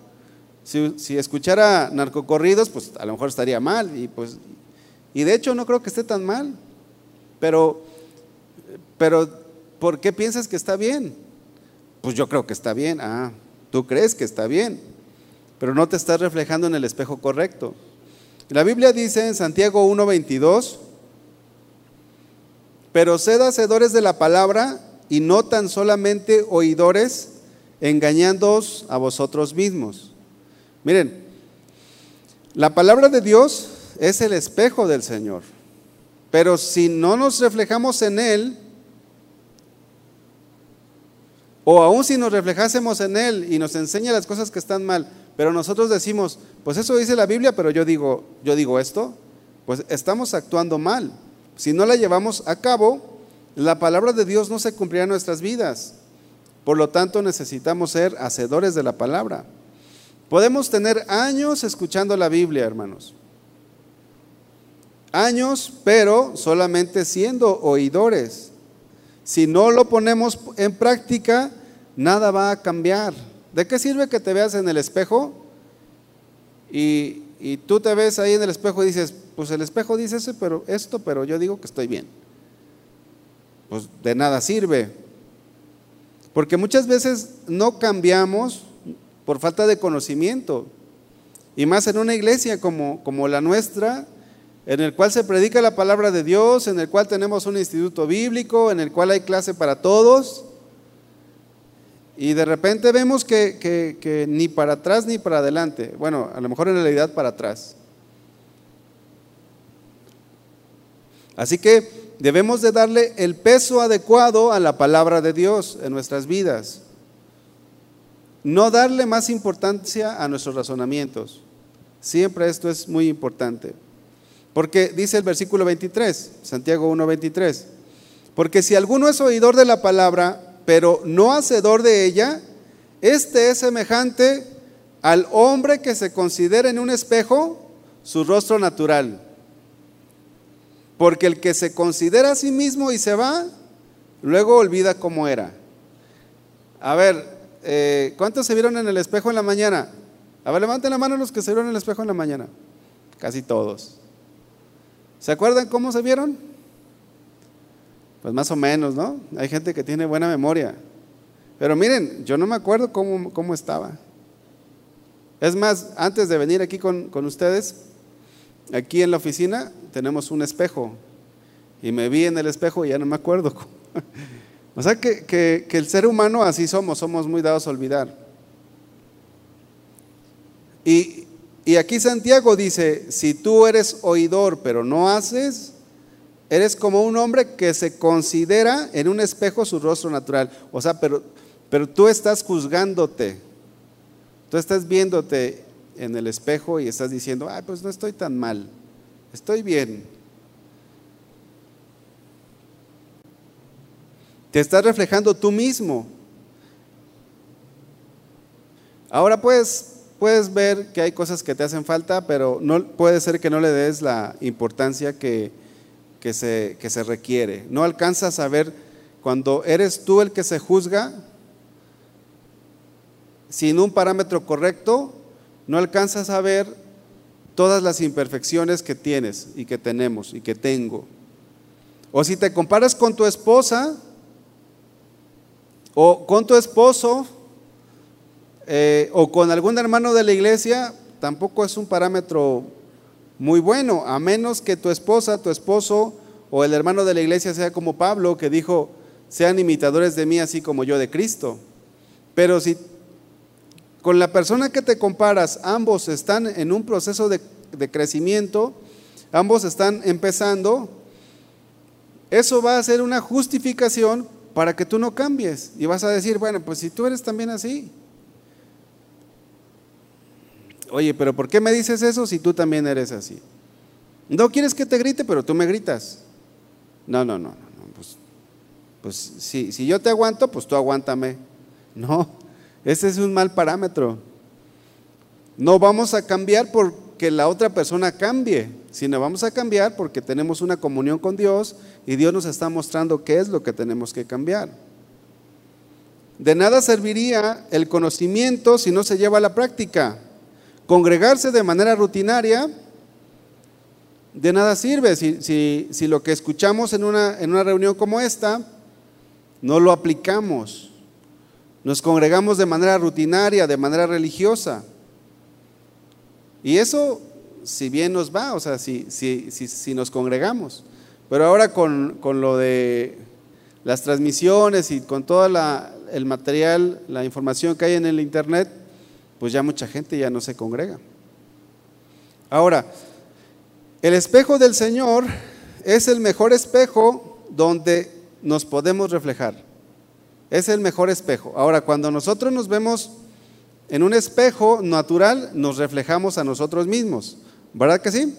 si, escuchara narcocorridos, pues a lo mejor estaría mal. Y, pues, y de hecho no creo que esté tan mal. Pero, pero, ¿por qué piensas que está bien? Pues yo creo que está bien. Ah, tú crees que está bien, pero no te estás reflejando en el espejo correcto. La Biblia dice en Santiago 1:22, pero sed hacedores de la palabra y no tan solamente oidores, engañándoos a vosotros mismos. Miren, la palabra de Dios es el espejo del Señor, pero si no nos reflejamos en Él, o aún si nos reflejásemos en Él y nos enseña las cosas que están mal, pero nosotros decimos, pues eso dice la Biblia, pero yo digo, yo digo esto, pues estamos actuando mal. Si no la llevamos a cabo, la palabra de Dios no se cumplirá en nuestras vidas. Por lo tanto, necesitamos ser hacedores de la palabra. Podemos tener años escuchando la Biblia, hermanos. Años, pero solamente siendo oidores. Si no lo ponemos en práctica, nada va a cambiar. ¿De qué sirve que te veas en el espejo y, tú te ves ahí en el espejo y dices, pues el espejo dice eso, pero esto, pero yo digo que estoy bien? Pues de nada sirve. Porque muchas veces no cambiamos por falta de conocimiento. Y más en una iglesia como, como la nuestra, en el cual se predica la palabra de Dios, en el cual tenemos un instituto bíblico, en el cual hay clase para todos. Y de repente vemos que, que, ni para atrás ni para adelante. Bueno, a lo mejor en realidad para atrás. Así que debemos de darle el peso adecuado a la palabra de Dios en nuestras vidas. No darle más importancia a nuestros razonamientos. Siempre esto es muy importante. Porque dice el versículo 23, Santiago 1:23, porque si alguno es oidor de la palabra, pero no hacedor de ella, este es semejante al hombre que se considera en un espejo su rostro natural. Porque el que se considera a sí mismo y se va, luego olvida cómo era. A ver, eh, ¿cuántos se vieron en el espejo en la mañana? A ver, levanten la mano los que se vieron en el espejo en la mañana. Casi todos. ¿Se acuerdan cómo se vieron? Pues más o menos, ¿no? Hay gente que tiene buena memoria. Pero miren, yo no me acuerdo cómo, cómo estaba. Es más, antes de venir aquí con, con ustedes, aquí en la oficina tenemos un espejo. Y me vi en el espejo y ya no me acuerdo. o sea que, que, el ser humano así somos, somos muy dados a olvidar. Y, y aquí Santiago dice, si tú eres oidor pero no haces, eres como un hombre que se considera en un espejo su rostro natural. O sea, pero, pero tú estás juzgándote, tú estás viéndote en el espejo y estás diciendo, ay, pues no estoy tan mal, estoy bien. Te estás reflejando tú mismo. Ahora pues puedes ver que hay cosas que te hacen falta, pero no, puede ser que no le des la importancia que, que, se, que se requiere. No alcanzas a ver cuando eres tú el que se juzga sin un parámetro correcto, no alcanzas a ver todas las imperfecciones que tienes y que tenemos y que tengo. O si te comparas con tu esposa o con tu esposo, eh, o con algún hermano de la iglesia, tampoco es un parámetro muy bueno, a menos que tu esposa, tu esposo o el hermano de la iglesia sea como Pablo, que dijo, sean imitadores de mí así como yo de Cristo. Pero si con la persona que te comparas, ambos están en un proceso de, crecimiento, ambos están empezando, eso va a ser una justificación para que tú no cambies. Y vas a decir, bueno, pues si tú eres también así, Oye, pero ¿por qué me dices eso si tú también eres así? No quieres que te grite, pero tú me gritas. No, no, no, no. Pues, pues si, si yo te aguanto, pues tú aguántame. No, ese es un mal parámetro. No vamos a cambiar porque la otra persona cambie, sino vamos a cambiar porque tenemos una comunión con Dios y Dios nos está mostrando qué es lo que tenemos que cambiar. De nada serviría el conocimiento si no se lleva a la práctica. Congregarse de manera rutinaria de nada sirve si, si, lo que escuchamos en una, en una reunión como esta no lo aplicamos. Nos congregamos de manera rutinaria, de manera religiosa. Y eso, si bien nos va, o sea, si, si, si nos congregamos. Pero ahora con, con, lo de las transmisiones y con todo el material, la información que hay en el Internet, pues ya mucha gente ya no se congrega. Ahora, el espejo del Señor es el mejor espejo donde nos podemos reflejar. Es el mejor espejo. Ahora, cuando nosotros nos vemos en un espejo natural, nos reflejamos a nosotros mismos. ¿Verdad que sí?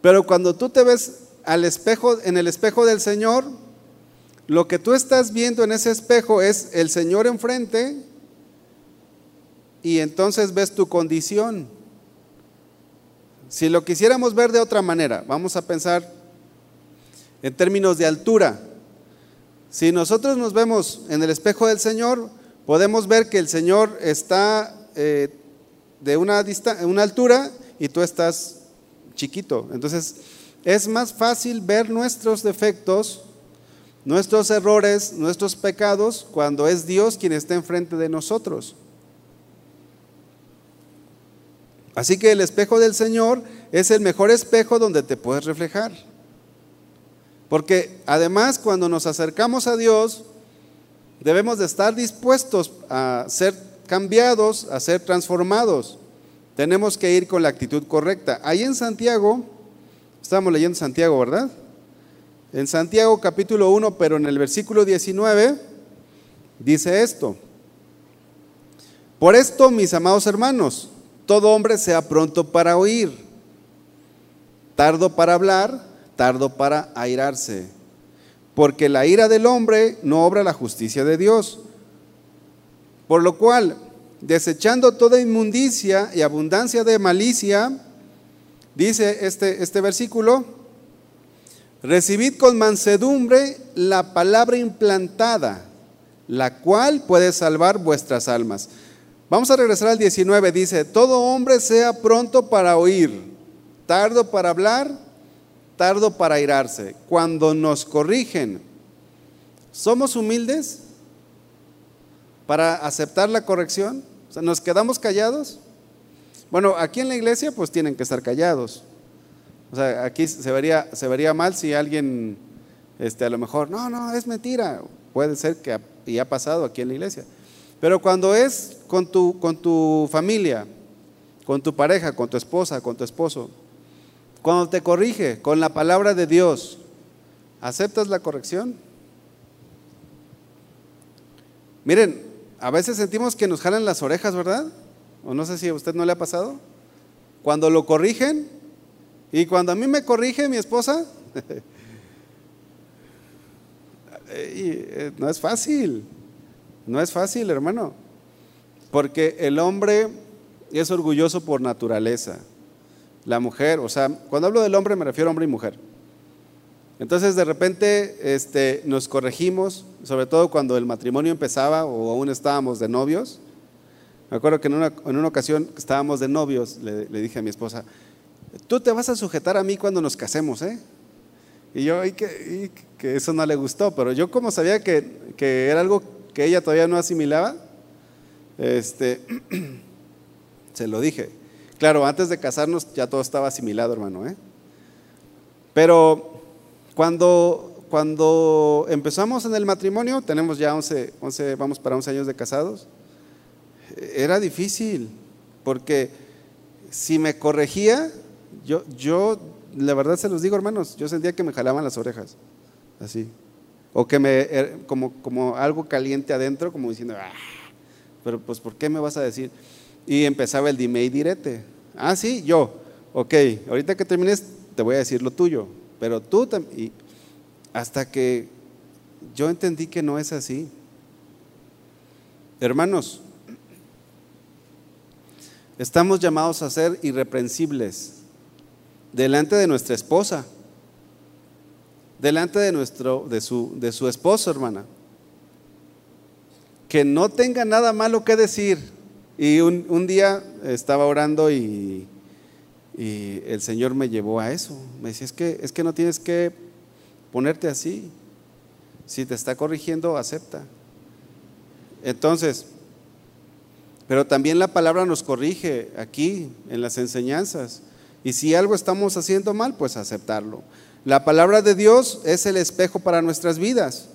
Pero cuando tú te ves al espejo, en el espejo del Señor, lo que tú estás viendo en ese espejo es el Señor enfrente y entonces ves tu condición. Si lo quisiéramos ver de otra manera, vamos a pensar en términos de altura. Si nosotros nos vemos en el espejo del Señor, podemos ver que el Señor está eh, de una, una altura y tú estás chiquito. Entonces, es más fácil ver nuestros defectos, nuestros errores, nuestros pecados, cuando es Dios quien está enfrente de nosotros. Así que el espejo del Señor es el mejor espejo donde te puedes reflejar. Porque además cuando nos acercamos a Dios, debemos de estar dispuestos a ser cambiados, a ser transformados. Tenemos que ir con la actitud correcta. Ahí en Santiago, estamos leyendo Santiago, ¿verdad? en Santiago capítulo 1, pero en el versículo 19 dice esto. Por esto, mis amados hermanos, todo hombre sea pronto para oír, tardo para hablar, tardo para airarse, porque la ira del hombre no obra la justicia de Dios. Por lo cual, desechando toda inmundicia y abundancia de malicia, dice este, este versículo, recibid con mansedumbre la palabra implantada, la cual puede salvar vuestras almas. Vamos a regresar al 19. Dice, todo hombre sea pronto para oír, tardo para hablar, tardo para airarse. Cuando nos corrigen, ¿somos humildes para aceptar la corrección? O sea, ¿nos quedamos callados? Bueno, aquí en la iglesia pues tienen que estar callados. O sea, aquí se vería, mal si alguien, este, a lo mejor, no, no, es mentira. Puede ser que y ha pasado aquí en la iglesia. Pero cuando es con tu familia, con tu pareja, con tu esposa, con tu esposo, cuando te corrige con la palabra de Dios, ¿aceptas la corrección? Miren, a veces sentimos que nos jalan las orejas, ¿verdad? O no sé si a usted no le ha pasado. Cuando lo corrigen y cuando a mí me corrige mi esposa, eh, no es fácil. No es fácil, hermano, porque el hombre es orgulloso por naturaleza. La mujer, o sea, cuando hablo del hombre me refiero a hombre y mujer. Entonces de repente este, nos corregimos, sobre todo cuando el matrimonio empezaba o aún estábamos de novios. Me acuerdo que en una, en una ocasión estábamos de novios, le, dije a mi esposa, tú te vas a sujetar a mí cuando nos casemos, ¿eh? Y yo, y que, que eso no le gustó, pero yo como sabía que, que era algo que ella todavía no asimilaba, este, se lo dije. Claro, antes de casarnos ya todo estaba asimilado, hermano. ¿eh? Pero cuando, cuando empezamos en el matrimonio, tenemos ya 11, 11, vamos para 11 años de casados, era difícil, porque si me corregía, yo, yo, la verdad se los digo, hermanos, yo sentía que me jalaban las orejas, así. O que me, er, como, como algo caliente adentro, como diciendo, ah, pero pues ¿por qué me vas a decir? Y empezaba el dime y direte. Ah, sí, yo. Ok, ahorita que termines te voy a decir lo tuyo, pero tú también. Hasta que yo entendí que no es así. Hermanos, estamos llamados a ser irreprensibles delante de nuestra esposa delante de, nuestro, de, su, de su esposo, hermana. Que no tenga nada malo que decir. Y un, día estaba orando y, y, el Señor me llevó a eso. Me decía, es que, es que no tienes que ponerte así. Si te está corrigiendo, acepta. Entonces, pero también la palabra nos corrige aquí en las enseñanzas. Y si algo estamos haciendo mal, pues aceptarlo. La palabra de Dios es el espejo para nuestras vidas.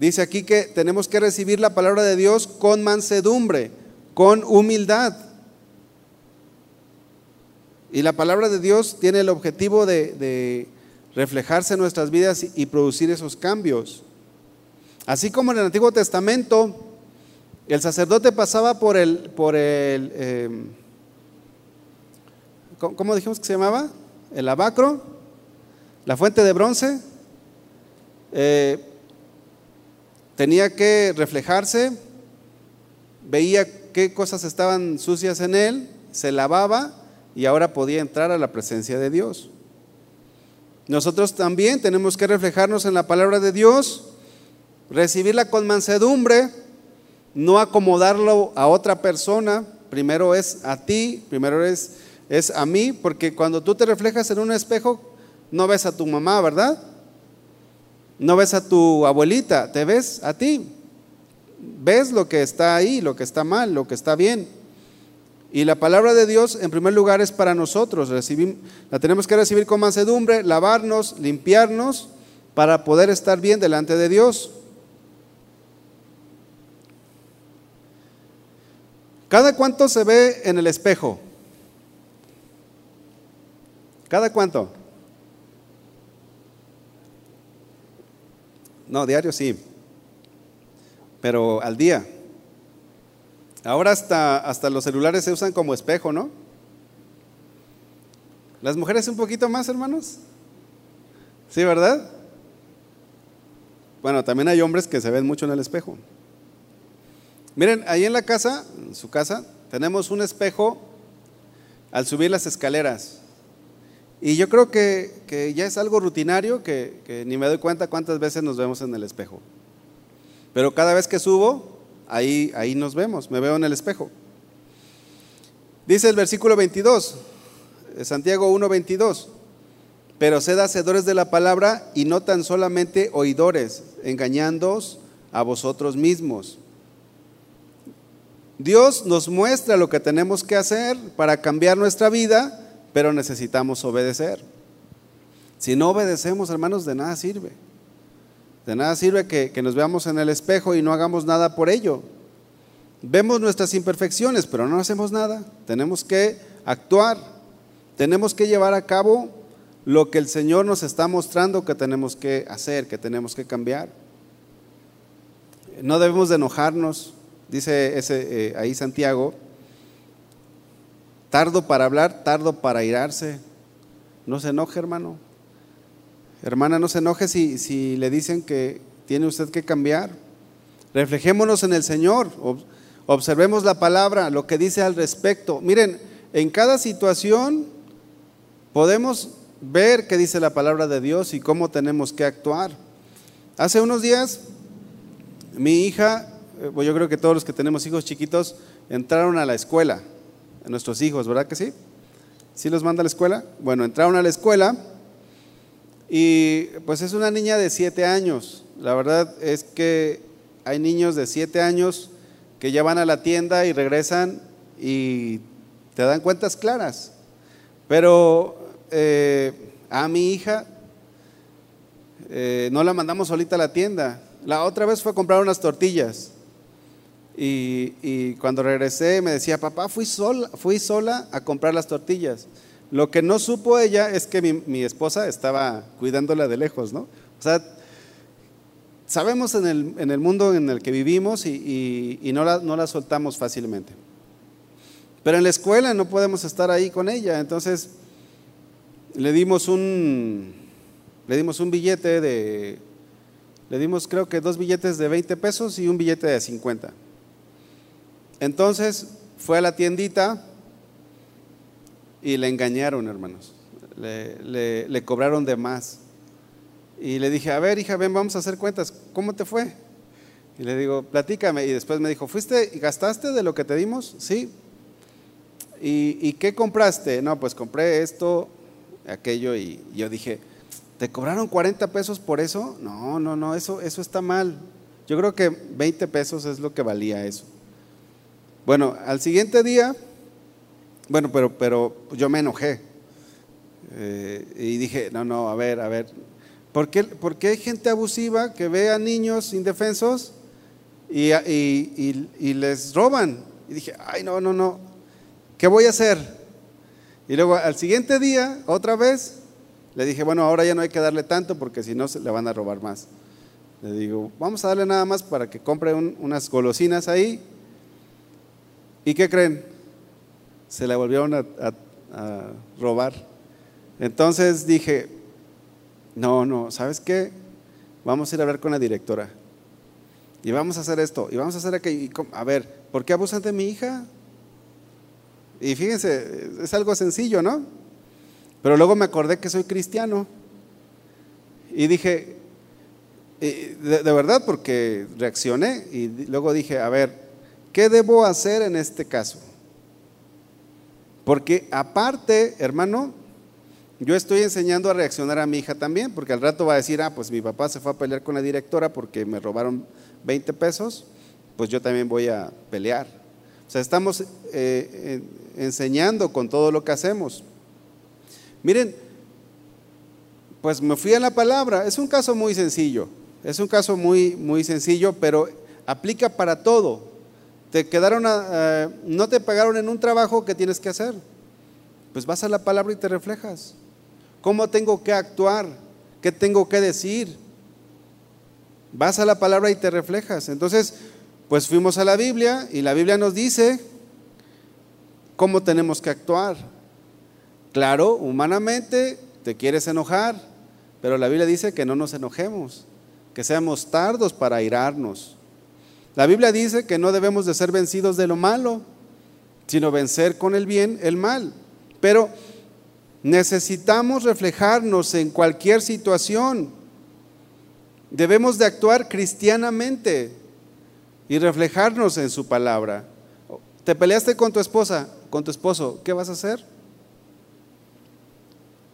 Dice aquí que tenemos que recibir la palabra de Dios con mansedumbre, con humildad. Y la palabra de Dios tiene el objetivo de, reflejarse en nuestras vidas y, producir esos cambios. Así como en el Antiguo Testamento, el sacerdote pasaba por el, por el em, ¿cómo dijimos que se llamaba? El abacro, la fuente de bronce, eh, tenía que reflejarse, veía qué cosas estaban sucias en él, se lavaba y ahora podía entrar a la presencia de Dios. Nosotros también tenemos que reflejarnos en la palabra de Dios, recibirla con mansedumbre, no acomodarlo a otra persona, primero es a ti, primero es es a mí, porque cuando tú te reflejas en un espejo, no ves a tu mamá, ¿verdad? No ves a tu abuelita, te ves a ti. Ves lo que está ahí, lo que está mal, lo que está bien. Y la palabra de Dios, en primer lugar, es para nosotros. la tenemos que recibir con mansedumbre, lavarnos, limpiarnos, para poder estar bien delante de Dios. ¿Cada cuánto se ve en el espejo? ¿Cada cuánto? No, diario sí. Pero al día. Ahora hasta, hasta los celulares se usan como espejo, ¿no? Las mujeres un poquito más, hermanos. ¿Sí, verdad? Bueno, también hay hombres que se ven mucho en el espejo. Miren, ahí en la casa, en su casa, tenemos un espejo al subir las escaleras. Y yo creo que, ya es algo rutinario que, que, ni me doy cuenta cuántas veces nos vemos en el espejo. Pero cada vez que subo, ahí, ahí nos vemos, me veo en el espejo. Dice el versículo 22, Santiago 1, 22 pero sed hacedores de la palabra y no tan solamente oidores, engañándoos a vosotros mismos. Dios nos muestra lo que tenemos que hacer para cambiar nuestra vida, pero necesitamos obedecer. Si no obedecemos, hermanos, de nada sirve. De nada sirve que, que, nos veamos en el espejo y no hagamos nada por ello. Vemos nuestras imperfecciones, pero no hacemos nada. Tenemos que actuar. Tenemos que llevar a cabo lo que el Señor nos está mostrando que tenemos que hacer, que tenemos que cambiar. No debemos de enojarnos, dice eh, ahí Santiago, tardo para hablar, tardo para irarse. No se enoje, hermano. Hermana, no se enoje si, si le dicen que tiene usted que cambiar. Reflejémonos en el Señor, observemos la palabra, lo que dice al respecto. Miren, en cada situación podemos ver qué dice la palabra de Dios y cómo tenemos que actuar. Hace unos días, mi hija, eh, yo creo que todos los que tenemos hijos chiquitos, entraron a la escuela, nuestros hijos, ¿verdad que sí? ¿Sí los manda a la escuela? Bueno, entraron a la escuela y pues es una niña de siete años. La verdad es que hay niños de siete años que ya van a la tienda y regresan y te dan cuentas claras. Pero eh, a mi hija, eh, no la mandamos solita a la tienda. La otra vez fue a comprar unas tortillas. Y, cuando regresé me decía, papá, fui sola, fui sola a comprar las tortillas. Lo que no supo ella es que mi, esposa estaba cuidándola de lejos, ¿no? O sea, sabemos en el, mundo en el que vivimos y, no, la, no la soltamos fácilmente. Pero en la escuela no podemos estar ahí con ella. Entonces, le dimos un, le dimos un billete de, le dimos creo que dos billetes de 20 pesos y un billete de 50. Entonces fue a la tiendita y le engañaron, hermanos. Le, cobraron de más. Y le dije, a ver, hija, ven, vamos a hacer cuentas. ¿Cómo te fue? Y le digo, platícame. Y después me dijo, ¿fuiste y gastaste de lo que te dimos? Sí. ¿Y, ¿Y qué compraste? No, pues compré esto, aquello y yo dije, ¿te cobraron 40 pesos por eso? No, no, no, eso, eso está mal. Yo creo que 20 pesos es lo que valía eso. Bueno, al siguiente día, bueno, pero, pero yo me enojé eh, y dije, no, no, a ver, a ver, ¿por qué, hay gente abusiva que ve a niños indefensos y les roban? Y dije, ay, no, no, no, ¿qué voy a hacer? Y luego al siguiente día, otra vez, le dije, bueno, ahora ya no hay que darle tanto porque si no se le van a robar más. Le digo, vamos a darle nada más para que compre unas golosinas ahí. ¿Y qué creen? Se le volvieron a, robar. Entonces dije, no, no, ¿sabes qué? Vamos a ir a hablar con la directora. Y vamos a hacer esto, y vamos a hacer aquello. A ver, ¿por qué abusan de mi hija? Y fíjense, es algo sencillo, ¿no? Pero luego me acordé que soy cristiano. Y dije, de, verdad, porque reaccioné y luego dije, a ver, ¿qué debo hacer en este caso? Porque aparte, hermano, yo estoy enseñando a reaccionar a mi hija también, porque al rato va a decir, ah, pues mi papá se fue a pelear con la directora porque me robaron 20 pesos, pues yo también voy a pelear. O sea, estamos eh, enseñando con todo lo que hacemos. Miren, pues me fui a la palabra. Es un caso muy sencillo. Es un caso muy, muy sencillo, pero aplica para todo. Te quedaron, no te pagaron en un trabajo que tienes que hacer. Pues vas a la palabra y te reflejas. ¿Cómo tengo que actuar? ¿Qué tengo que decir? Vas a la palabra y te reflejas. Entonces, pues fuimos a la Biblia y la Biblia nos dice cómo tenemos que actuar. Claro, humanamente te quieres enojar, pero la Biblia dice que no nos enojemos, que seamos tardos para airarnos. La Biblia dice que no debemos de ser vencidos de lo malo, sino vencer con el bien el mal. Pero necesitamos reflejarnos en cualquier situación. Debemos de actuar cristianamente y reflejarnos en su palabra. Te peleaste con tu esposa, con tu esposo, ¿qué vas a hacer?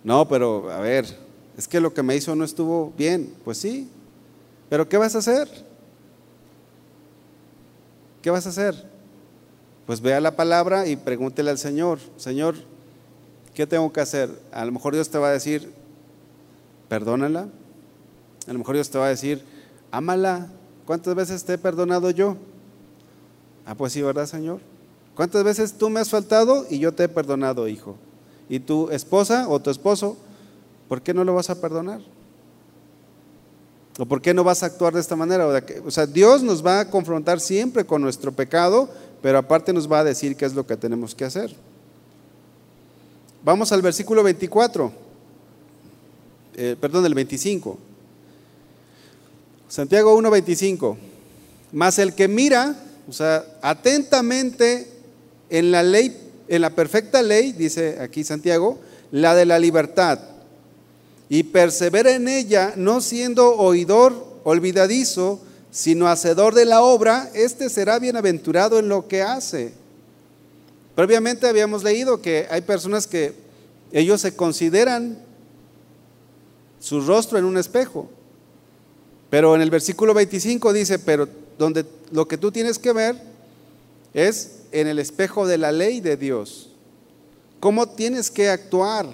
No, pero a ver, es que lo que me hizo no estuvo bien. Pues sí, pero ¿qué vas a hacer? ¿Qué vas a hacer? Pues vea la palabra y pregúntele al Señor, Señor, ¿qué tengo que hacer? A lo mejor Dios te va a decir, perdónala. A lo mejor Dios te va a decir, ámala. ¿Cuántas veces te he perdonado yo? Ah, pues sí, ¿verdad, Señor? ¿Cuántas veces tú me has faltado y yo te he perdonado, hijo? ¿Y tu esposa o tu esposo, por qué no lo vas a perdonar? ¿O por qué no vas a actuar de esta manera? O sea, Dios nos va a confrontar siempre con nuestro pecado, pero aparte nos va a decir qué es lo que tenemos que hacer. Vamos al versículo 24, eh, perdón, el 25. Santiago 1.25. Mas el que mira, o sea, atentamente en la ley, en la perfecta ley, dice aquí Santiago, la de la libertad y persevera en ella, no siendo oidor olvidadizo, sino hacedor de la obra, este será bienaventurado en lo que hace. Previamente habíamos leído que hay personas que ellos se consideran su rostro en un espejo. Pero en el versículo 25 dice, pero donde lo que tú tienes que ver es en el espejo de la ley de Dios. ¿Cómo tienes que actuar?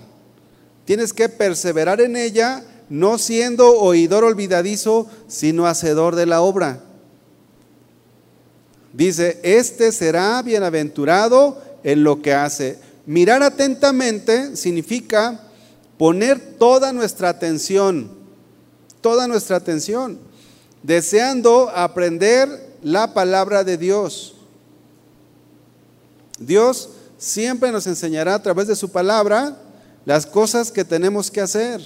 Tienes que perseverar en ella, no siendo oidor olvidadizo, sino hacedor de la obra. Dice, este será bienaventurado en lo que hace. Mirar atentamente significa poner toda nuestra atención, toda nuestra atención, deseando aprender la palabra de Dios. Dios siempre nos enseñará a través de su palabra las cosas que tenemos que hacer.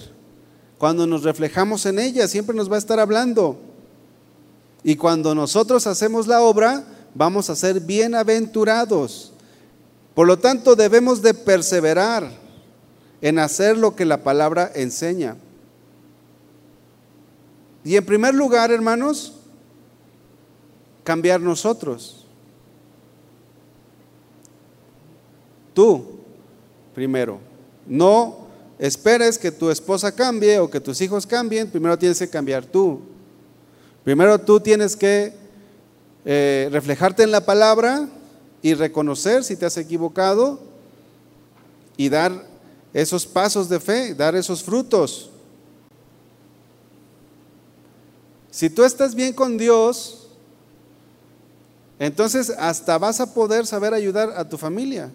Cuando nos reflejamos en ella, siempre nos va a estar hablando. Y cuando nosotros hacemos la obra, vamos a ser bienaventurados. Por lo tanto, debemos de perseverar en hacer lo que la palabra enseña. Y en primer lugar, hermanos, cambiar nosotros. Tú, primero. No esperes que tu esposa cambie o que tus hijos cambien, primero tienes que cambiar tú. Primero tú tienes que eh, reflejarte en la palabra y reconocer si te has equivocado y dar esos pasos de fe, dar esos frutos. Si tú estás bien con Dios, entonces hasta vas a poder saber ayudar a tu familia,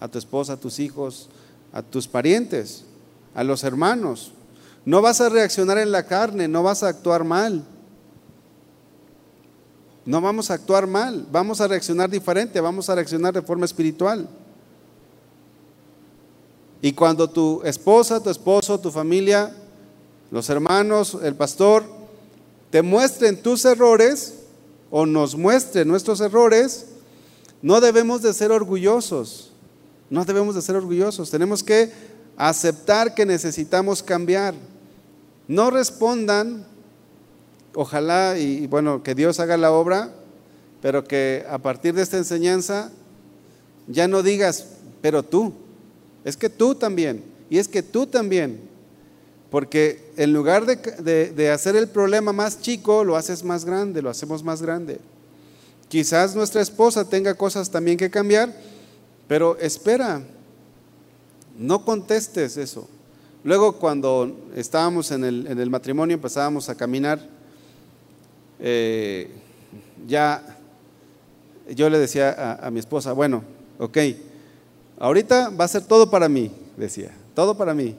a tu esposa, a tus hijos, a tus parientes, a los hermanos. No vas a reaccionar en la carne, no vas a actuar mal. No vamos a actuar mal, vamos a reaccionar diferente, vamos a reaccionar de forma espiritual. Y cuando tu esposa, tu esposo, tu familia, los hermanos, el pastor, te muestren tus errores o nos muestren nuestros errores, no debemos de ser orgullosos. No debemos de ser orgullosos, tenemos que aceptar que necesitamos cambiar. No respondan, ojalá y bueno, que Dios haga la obra, pero que a partir de esta enseñanza ya no digas, pero tú, es que tú también, y es que tú también, porque en lugar de, de hacer el problema más chico, lo haces más grande, lo hacemos más grande. Quizás nuestra esposa tenga cosas también que cambiar, pero espera, no contestes eso. Luego cuando estábamos en el, matrimonio, empezábamos a caminar, eh, ya yo le decía a, mi esposa, bueno, ok, ahorita va a ser todo para mí, decía, todo para mí.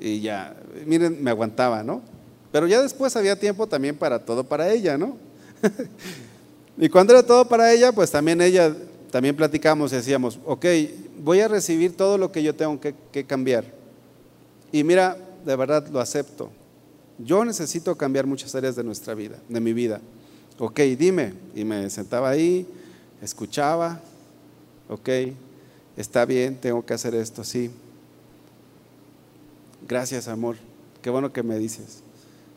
Y ya, miren, me aguantaba, ¿no? Pero ya después había tiempo también para todo para ella, ¿no? y cuando era todo para ella, pues también ella, también platicamos y decíamos, ok, voy a recibir todo lo que yo tengo que, cambiar. Y mira, de verdad lo acepto. Yo necesito cambiar muchas áreas de nuestra vida, de mi vida. Ok, dime. Y me sentaba ahí, escuchaba. Ok, está bien, tengo que hacer esto, sí. Gracias, amor. Qué bueno que me dices.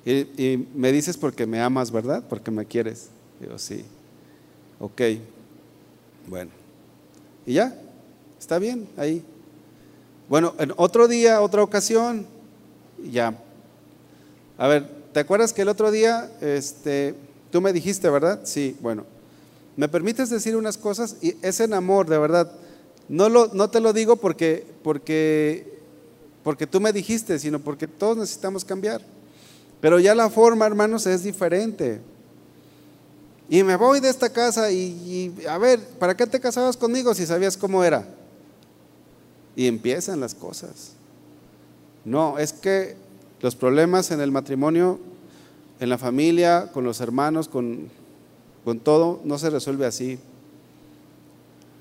Y, me dices porque me amas, ¿verdad? Porque me quieres. Digo, sí. Ok. Bueno. Y ya, está bien ahí. Bueno, en otro día, otra ocasión, ya. A ver, ¿te acuerdas que el otro día, este, tú me dijiste, ¿verdad? Sí, bueno. ¿Me permites decir unas cosas? Y es en amor, de verdad. No, lo, no te lo digo porque, porque porque tú me dijiste, sino porque todos necesitamos cambiar. Pero ya la forma, hermanos, es diferente. Y me voy de esta casa y, a ver, ¿para qué te casabas conmigo si sabías cómo era? Y empiezan las cosas. No, es que los problemas en el matrimonio, en la familia, con los hermanos, con, con todo, no se resuelve así.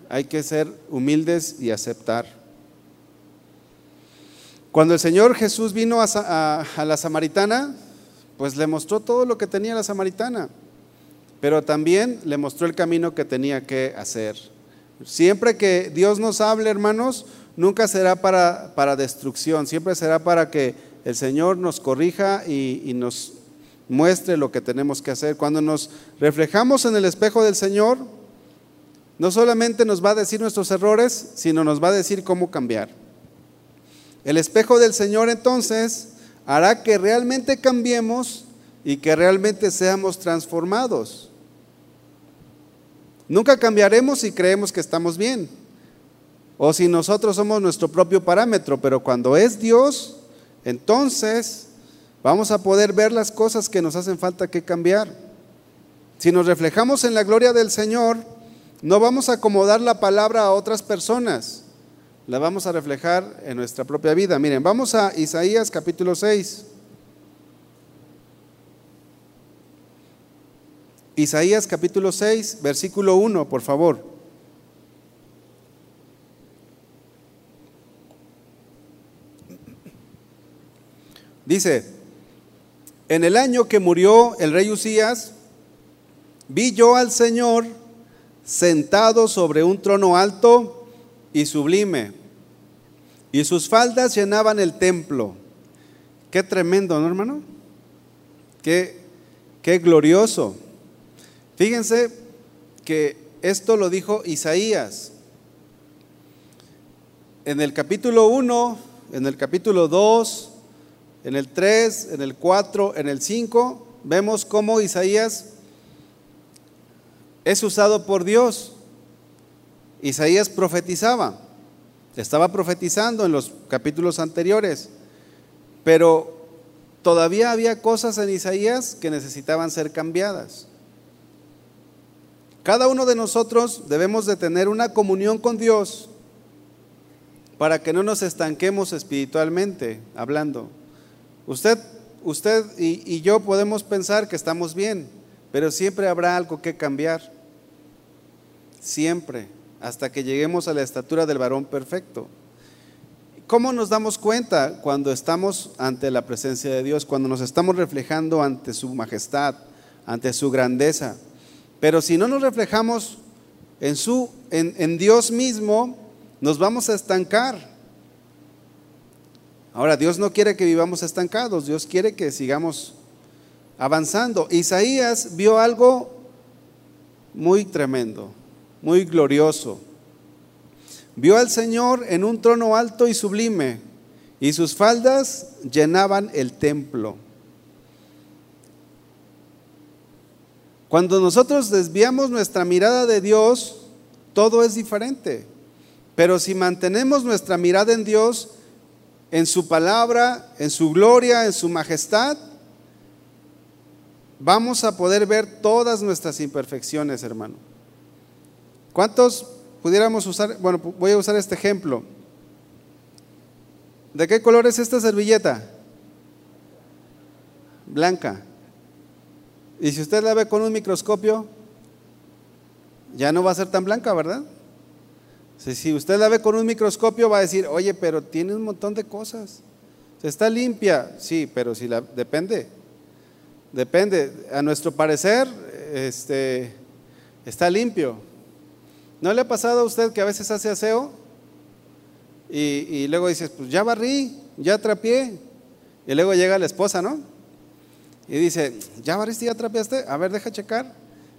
Hay que ser humildes y aceptar. Cuando el Señor Jesús vino a, la samaritana, pues le mostró todo lo que tenía la samaritana, pero también le mostró el camino que tenía que hacer. Siempre que Dios nos hable, hermanos, nunca será para, para destrucción, siempre será para que el Señor nos corrija y, y nos muestre lo que tenemos que hacer. Cuando nos reflejamos en el espejo del Señor, no solamente nos va a decir nuestros errores, sino nos va a decir cómo cambiar. El espejo del Señor entonces hará que realmente cambiemos y que realmente seamos transformados. Nunca cambiaremos si creemos que estamos bien o si nosotros somos nuestro propio parámetro, pero cuando es Dios, entonces vamos a poder ver las cosas que nos hacen falta que cambiar. Si nos reflejamos en la gloria del Señor, no vamos a acomodar la palabra a otras personas la vamos a reflejar en nuestra propia vida. Miren, vamos a Isaías capítulo 6. Isaías capítulo 6, versículo 1, por favor. Dice, en el año que murió el rey Usías, vi yo al Señor sentado sobre un trono alto y sublime, y sus faldas llenaban el templo. Qué tremendo, ¿no, hermano? Qué, qué glorioso. Fíjense que esto lo dijo Isaías. En el capítulo 1, en el capítulo 2, en el 3, en el 4, en el 5, vemos cómo Isaías es usado por Dios. Isaías profetizaba, estaba profetizando en los capítulos anteriores, pero todavía había cosas en Isaías que necesitaban ser cambiadas. Cada uno de nosotros debemos de tener una comunión con Dios para que no nos estanquemos espiritualmente hablando. Usted, usted y, y yo podemos pensar que estamos bien, pero siempre habrá algo que cambiar. Siempre hasta que lleguemos a la estatura del varón perfecto. ¿Cómo nos damos cuenta cuando estamos ante la presencia de Dios, cuando nos estamos reflejando ante su majestad, ante su grandeza? Pero si no nos reflejamos en, su, en, Dios mismo, nos vamos a estancar. Ahora, Dios no quiere que vivamos estancados, Dios quiere que sigamos avanzando. Isaías vio algo muy tremendo muy glorioso. Vio al Señor en un trono alto y sublime, y sus faldas llenaban el templo. Cuando nosotros desviamos nuestra mirada de Dios, todo es diferente. Pero si mantenemos nuestra mirada en Dios, en su palabra, en su gloria, en su majestad, vamos a poder ver todas nuestras imperfecciones, hermano. ¿Cuántos pudiéramos usar? Bueno, voy a usar este ejemplo. ¿De qué color es esta servilleta? blanca. Y si usted la ve con un microscopio, ya no va a ser tan blanca, ¿verdad? Si usted la ve con un microscopio va a decir, oye, pero tiene un montón de cosas. Está limpia, sí, pero si la depende. Depende. A nuestro parecer, este, está limpio. ¿No le ha pasado a usted que a veces hace aseo y, y luego dices, pues ya barrí, ya trapié? Y luego llega la esposa, ¿no? Y dice, ¿ya barriste, ya trapeaste? A ver, deja checar.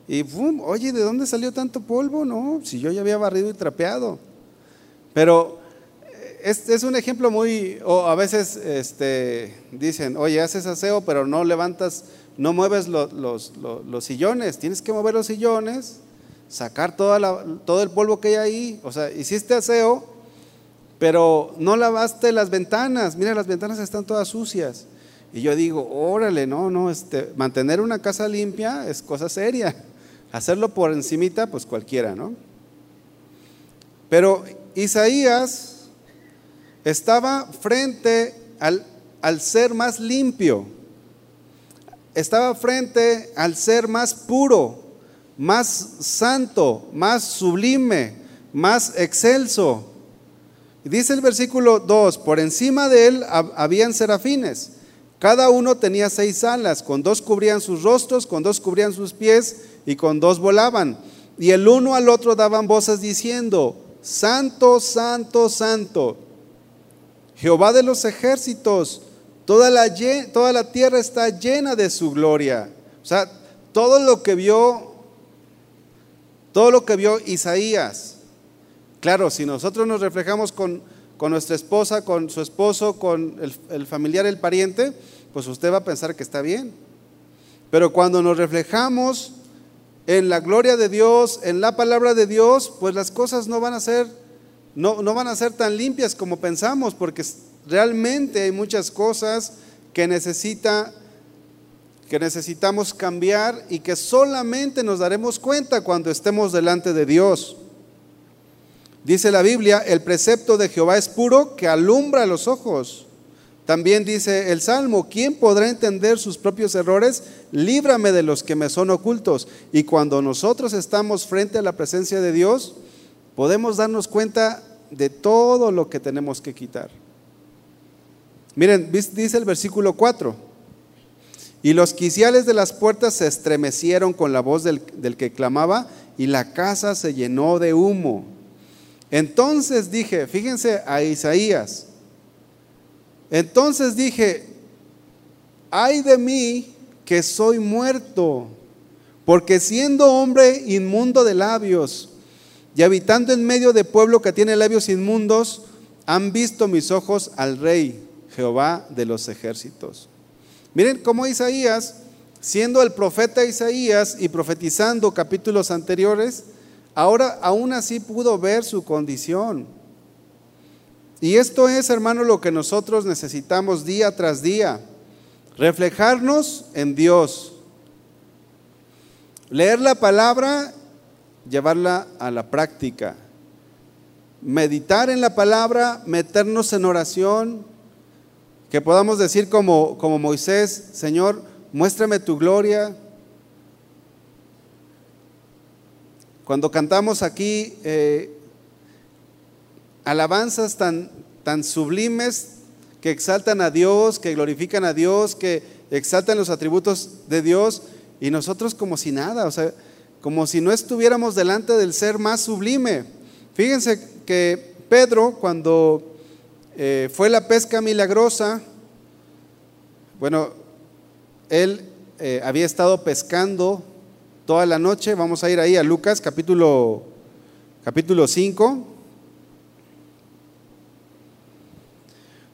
Y ¡bum! Oye, ¿de dónde salió tanto polvo? No, si yo ya había barrido y trapeado. Pero eh, es, es un ejemplo muy, o a veces este, dicen, oye, haces aseo, pero no levantas, no mueves los, los, los, sillones, tienes que mover los sillones, sacar toda todo el polvo que hay ahí. O sea, hiciste aseo, pero no lavaste las ventanas. Mira, las ventanas están todas sucias. Y yo digo, órale, no, no, este, mantener una casa limpia es cosa seria. Hacerlo por encimita, pues cualquiera, ¿no? Pero Isaías estaba frente al, al ser más limpio, estaba frente al ser más puro, más santo, más sublime, más excelso. Dice el versículo 2, por encima de él habían serafines cada uno tenía seis alas, con dos cubrían sus rostros, con dos cubrían sus pies y con dos volaban. Y el uno al otro daban voces diciendo, Santo, Santo, Santo, Jehová de los ejércitos, toda la, tierra está llena de su gloria. O sea, todo lo que vio, todo lo que vio Isaías. Claro, si nosotros nos reflejamos con con nuestra esposa, con su esposo, con el, familiar, el pariente, pues usted va a pensar que está bien. Pero cuando nos reflejamos en la gloria de Dios, en la palabra de Dios, pues las cosas no van a ser, no, no van a ser tan limpias como pensamos, porque realmente hay muchas cosas que necesita que necesitamos cambiar y que solamente nos daremos cuenta cuando estemos delante de Dios. Dice la Biblia, el precepto de Jehová es puro que alumbra los ojos. También dice el Salmo, ¿quién podrá entender sus propios errores? Líbrame de los que me son ocultos. Y cuando nosotros estamos frente a la presencia de Dios, podemos darnos cuenta de todo lo que tenemos que quitar. Miren, dice el versículo 4. Y los quiciales de las puertas se estremecieron con la voz del, del que clamaba y la casa se llenó de humo. Entonces dije, fíjense a Isaías, entonces dije, ay de mí que soy muerto, porque siendo hombre inmundo de labios y habitando en medio de pueblo que tiene labios inmundos, han visto mis ojos al rey, Jehová de los ejércitos. Miren cómo Isaías, siendo el profeta Isaías y profetizando capítulos anteriores, ahora aún así pudo ver su condición. Y esto es, hermano, lo que nosotros necesitamos día tras día. Reflejarnos en Dios. Leer la palabra, llevarla a la práctica. Meditar en la palabra, meternos en oración. Que podamos decir como, como Moisés, Señor, muéstrame tu gloria, Cuando cantamos aquí eh, alabanzas tan, tan sublimes que exaltan a Dios, que glorifican a Dios, que exaltan los atributos de Dios, y nosotros como si nada, o sea, como si no estuviéramos delante del ser más sublime. Fíjense que Pedro, cuando eh, fue la pesca milagrosa, bueno, él eh, había estado pescando toda la noche. Vamos a ir ahí a Lucas capítulo, capítulo 5.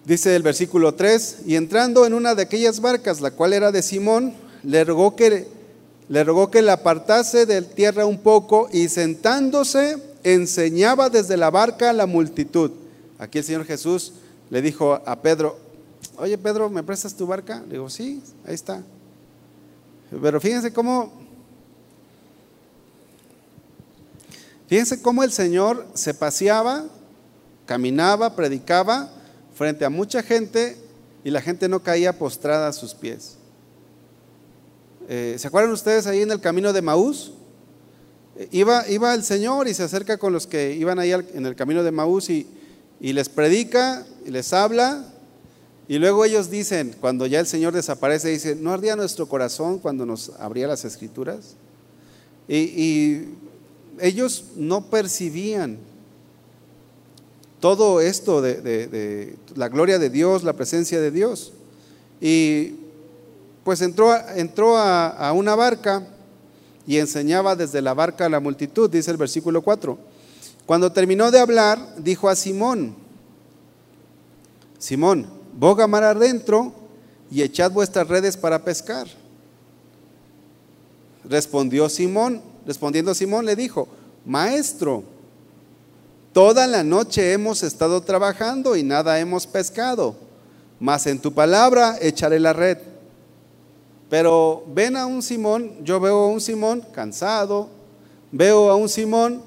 Dice el versículo 3, y entrando en una de aquellas barcas, la cual era de Simón, le rogó que, le rogó que la apartase de tierra un poco y sentándose enseñaba desde la barca a la multitud. Aquí el Señor Jesús le dijo a Pedro, oye Pedro, ¿me prestas tu barca? Le digo, sí, ahí está. Pero fíjense cómo Fíjense cómo el Señor se paseaba, caminaba, predicaba frente a mucha gente y la gente no caía postrada a sus pies. Eh, ¿Se acuerdan ustedes ahí en el camino de Maús? Eh, iba, iba el Señor y se acerca con los que iban ahí en el camino de Maús y, les predica y les habla. Y luego ellos dicen, cuando ya el Señor desaparece, dicen, ¿no ardía nuestro corazón cuando nos abría las escrituras? Y ellos no percibían todo esto de, la gloria de Dios, la presencia de Dios. Y pues entró, a, una barca y enseñaba desde la barca a la multitud, dice el versículo 4. Cuando terminó de hablar, dijo a Simón, Simón, boga mar adentro y echad vuestras redes para pescar. Respondió Simón, respondiendo Simón le dijo, Maestro, Toda la noche hemos estado trabajando y nada hemos pescado, mas en tu palabra echaré la red. Pero ven a un Simón, yo veo a un Simón cansado, veo a un Simón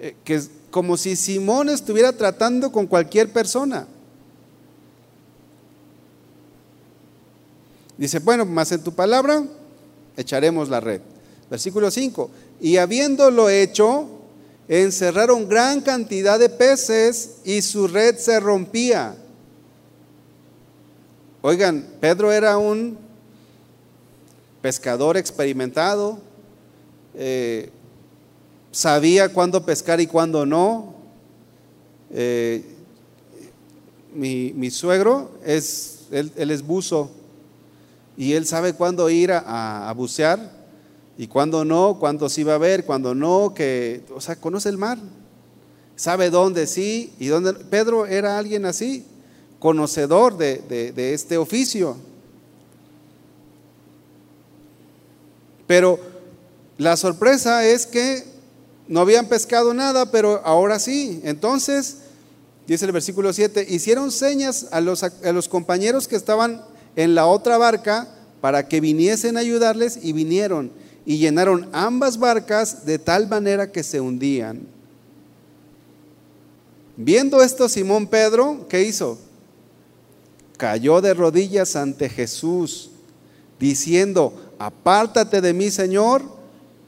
eh, que es como si Simón estuviera tratando con cualquier persona. Dice, bueno, más en tu palabra echaremos la red. Versículo 5. Y habiéndolo hecho, encerraron gran cantidad de peces y su red se rompía. Oigan, Pedro era un pescador experimentado, eh, sabía cuándo pescar y cuándo no. Eh, mi, suegro es, él, es buzo y él sabe cuándo ir a bucear y cuando no, cuando sí va a ver, cuando no, que, o sea, conoce el mar, sabe dónde sí y dónde. Pedro era alguien así, conocedor de, de este oficio. Pero la sorpresa es que no habían pescado nada, pero ahora sí. Entonces, dice el versículo 7, hicieron señas a los, a los compañeros que estaban en la otra barca para que viniesen a ayudarles y vinieron y llenaron ambas barcas de tal manera que se hundían. Viendo esto Simón Pedro, ¿qué hizo? Cayó de rodillas ante Jesús, diciendo, apártate de mí, Señor,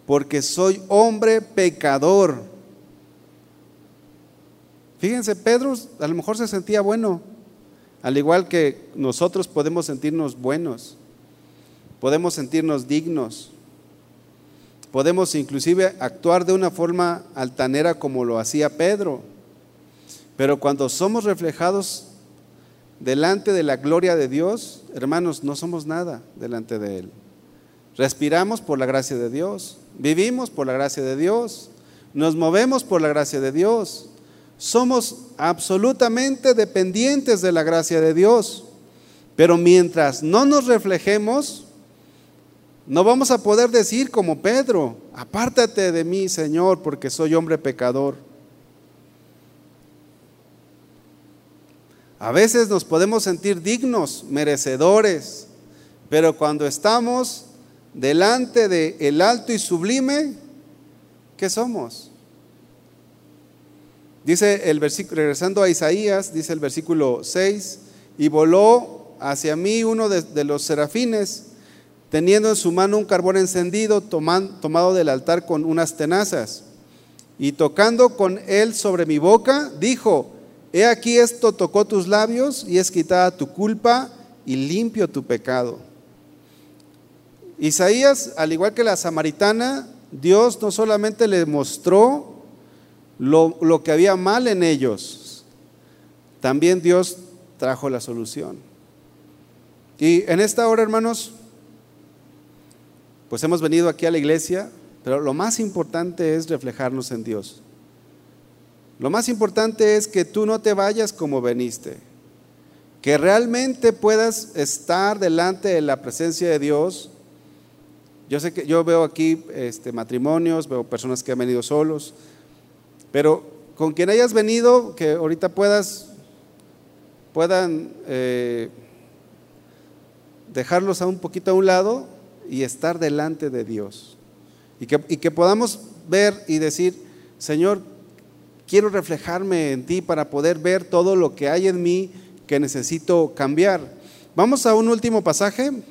porque soy hombre pecador. Fíjense, Pedro a lo mejor se sentía bueno, al igual que nosotros podemos sentirnos buenos, podemos sentirnos dignos, Podemos inclusive actuar de una forma altanera como lo hacía Pedro. Pero cuando somos reflejados delante de la gloria de Dios, hermanos, no somos nada delante de Él. Respiramos por la gracia de Dios, vivimos por la gracia de Dios, nos movemos por la gracia de Dios. Somos absolutamente dependientes de la gracia de Dios. Pero mientras no nos reflejemos, no vamos a poder decir como Pedro, apártate de mí, Señor, porque soy hombre pecador. A veces nos podemos sentir dignos, merecedores, pero cuando estamos delante de el alto y sublime, ¿qué somos? Dice el versículo, regresando a Isaías, dice el versículo 6, y voló hacia mí uno de, de los serafines teniendo en su mano un carbón encendido tomado del altar con unas tenazas. Y tocando con él sobre mi boca, dijo, he aquí esto tocó tus labios y es quitada tu culpa y limpio tu pecado. Isaías, al igual que la samaritana, Dios no solamente le mostró lo, lo que había mal en ellos, también Dios trajo la solución. Y en esta hora, hermanos, pues hemos venido aquí a la iglesia, pero lo más importante es reflejarnos en Dios. Lo más importante es que tú no te vayas como veniste, que realmente puedas estar delante de la presencia de Dios. Yo sé que yo veo aquí este, matrimonios, veo personas que han venido solos, pero con quien hayas venido, que ahorita puedas, puedan eh, dejarlos a un poquito a un lado y estar delante de Dios. Y que, que podamos ver y decir, Señor, quiero reflejarme en ti para poder ver todo lo que hay en mí que necesito cambiar. Vamos a un último pasaje. En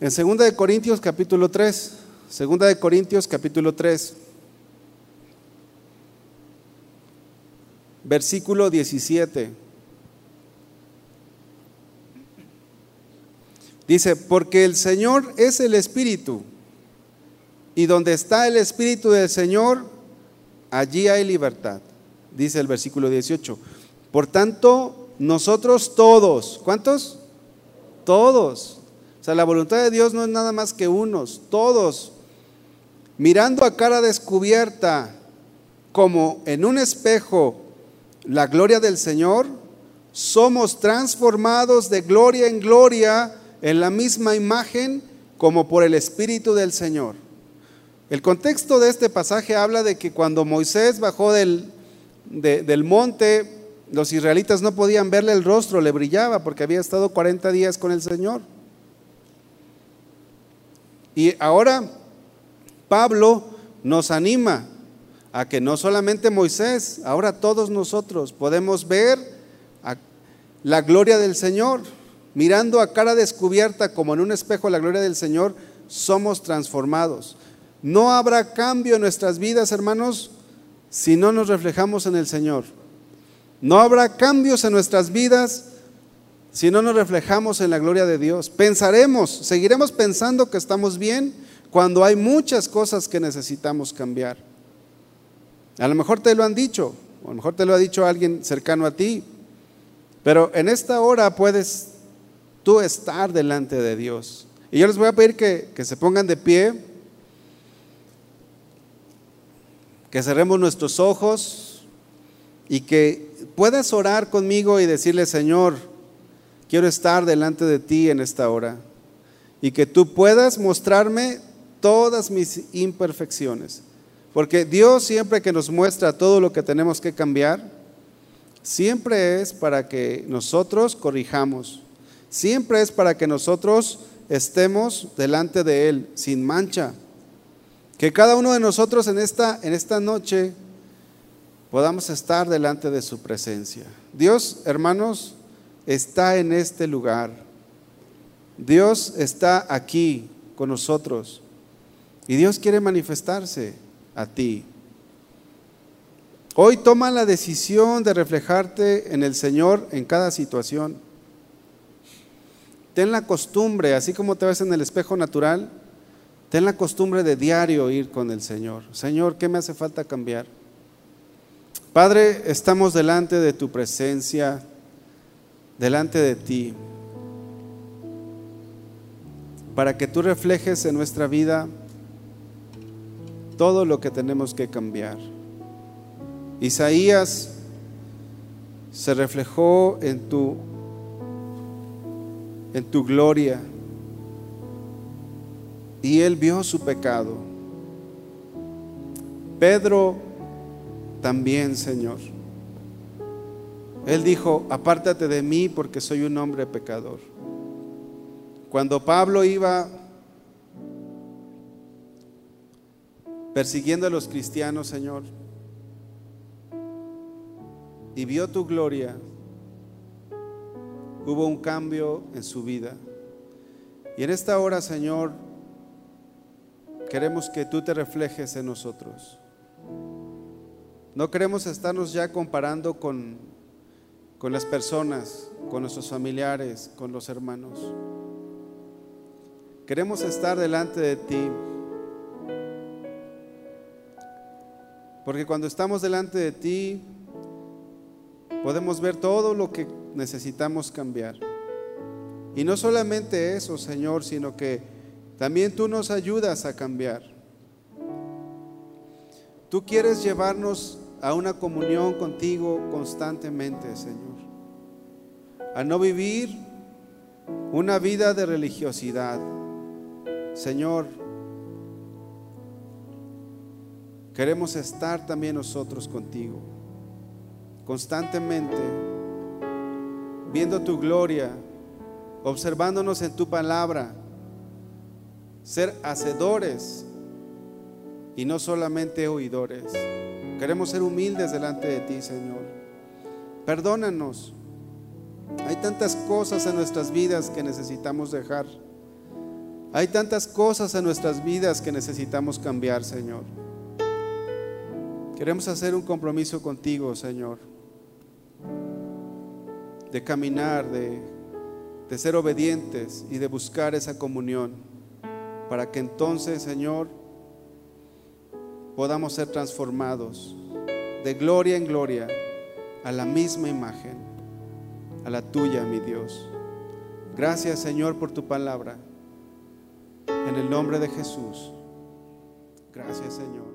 2 de Corintios capítulo 3, 2 de Corintios capítulo 3, versículo 17. Dice, porque el Señor es el Espíritu, y donde está el Espíritu del Señor, allí hay libertad, dice el versículo 18. Por tanto, nosotros todos, ¿cuántos? Todos. O sea, la voluntad de Dios no es nada más que unos, todos, mirando a cara descubierta, como en un espejo, la gloria del Señor, somos transformados de gloria en gloria en la misma imagen como por el Espíritu del Señor. El contexto de este pasaje habla de que cuando Moisés bajó del, del monte, los israelitas no podían verle el rostro, le brillaba porque había estado 40 días con el Señor. Y ahora Pablo nos anima a que no solamente Moisés, ahora todos nosotros podemos ver la gloria del Señor. Mirando a cara descubierta como en un espejo la gloria del Señor, somos transformados. No habrá cambio en nuestras vidas, hermanos, si no nos reflejamos en el Señor. No habrá cambios en nuestras vidas si no nos reflejamos en la gloria de Dios. Pensaremos, seguiremos pensando que estamos bien cuando hay muchas cosas que necesitamos cambiar. A lo mejor te lo han dicho, o a lo mejor te lo ha dicho alguien cercano a ti, pero en esta hora puedes tú estar delante de Dios. Y yo les voy a pedir que, que se pongan de pie. que cerremos nuestros ojos y que puedas orar conmigo y decirle, Señor, quiero estar delante de ti en esta hora y que tú puedas mostrarme todas mis imperfecciones. Porque Dios siempre que nos muestra todo lo que tenemos que cambiar, siempre es para que nosotros corrijamos, siempre es para que nosotros estemos delante de Él sin mancha, que cada uno de nosotros en esta, en esta noche podamos estar delante de su presencia. Dios, hermanos, está en este lugar. Dios está aquí con nosotros. Y Dios quiere manifestarse a ti. Hoy toma la decisión de reflejarte en el Señor en cada situación. Ten la costumbre, así como te ves en el espejo natural, Ten la costumbre de diario ir con el Señor. Señor, ¿qué me hace falta cambiar? Padre, estamos delante de tu presencia, delante de ti, para que tú reflejes en nuestra vida todo lo que tenemos que cambiar. Isaías se reflejó en tu en tu gloria y él vio su pecado. Pedro también, Señor. Él dijo, apártate de mí porque soy un hombre pecador. Cuando Pablo iba persiguiendo a los cristianos, Señor, y vio tu gloria, hubo un cambio en su vida. Y en esta hora, Señor, Queremos que tú te reflejes en nosotros. No queremos estarnos ya comparando con, con las personas, con nuestros familiares, con los hermanos. Queremos estar delante de ti. Porque cuando estamos delante de ti, podemos ver todo lo que necesitamos cambiar. Y no solamente eso, Señor, sino que también tú nos ayudas a cambiar. Tú quieres llevarnos a una comunión contigo constantemente, Señor. A no vivir una vida de religiosidad. Señor, queremos estar también nosotros contigo, constantemente, viendo tu gloria, observándonos en tu palabra ser hacedores y no solamente oidores. Queremos ser humildes delante de ti, Señor. Perdónanos. Hay tantas cosas en nuestras vidas que necesitamos dejar. Hay tantas cosas en nuestras vidas que necesitamos cambiar, Señor. Queremos hacer un compromiso contigo, Señor, de caminar, de, de ser obedientes y de buscar esa comunión, para que entonces, Señor, podamos ser transformados de gloria en gloria a la misma imagen, a la tuya, mi Dios. Gracias, Señor, por tu palabra. En el nombre de Jesús. Gracias, Señor.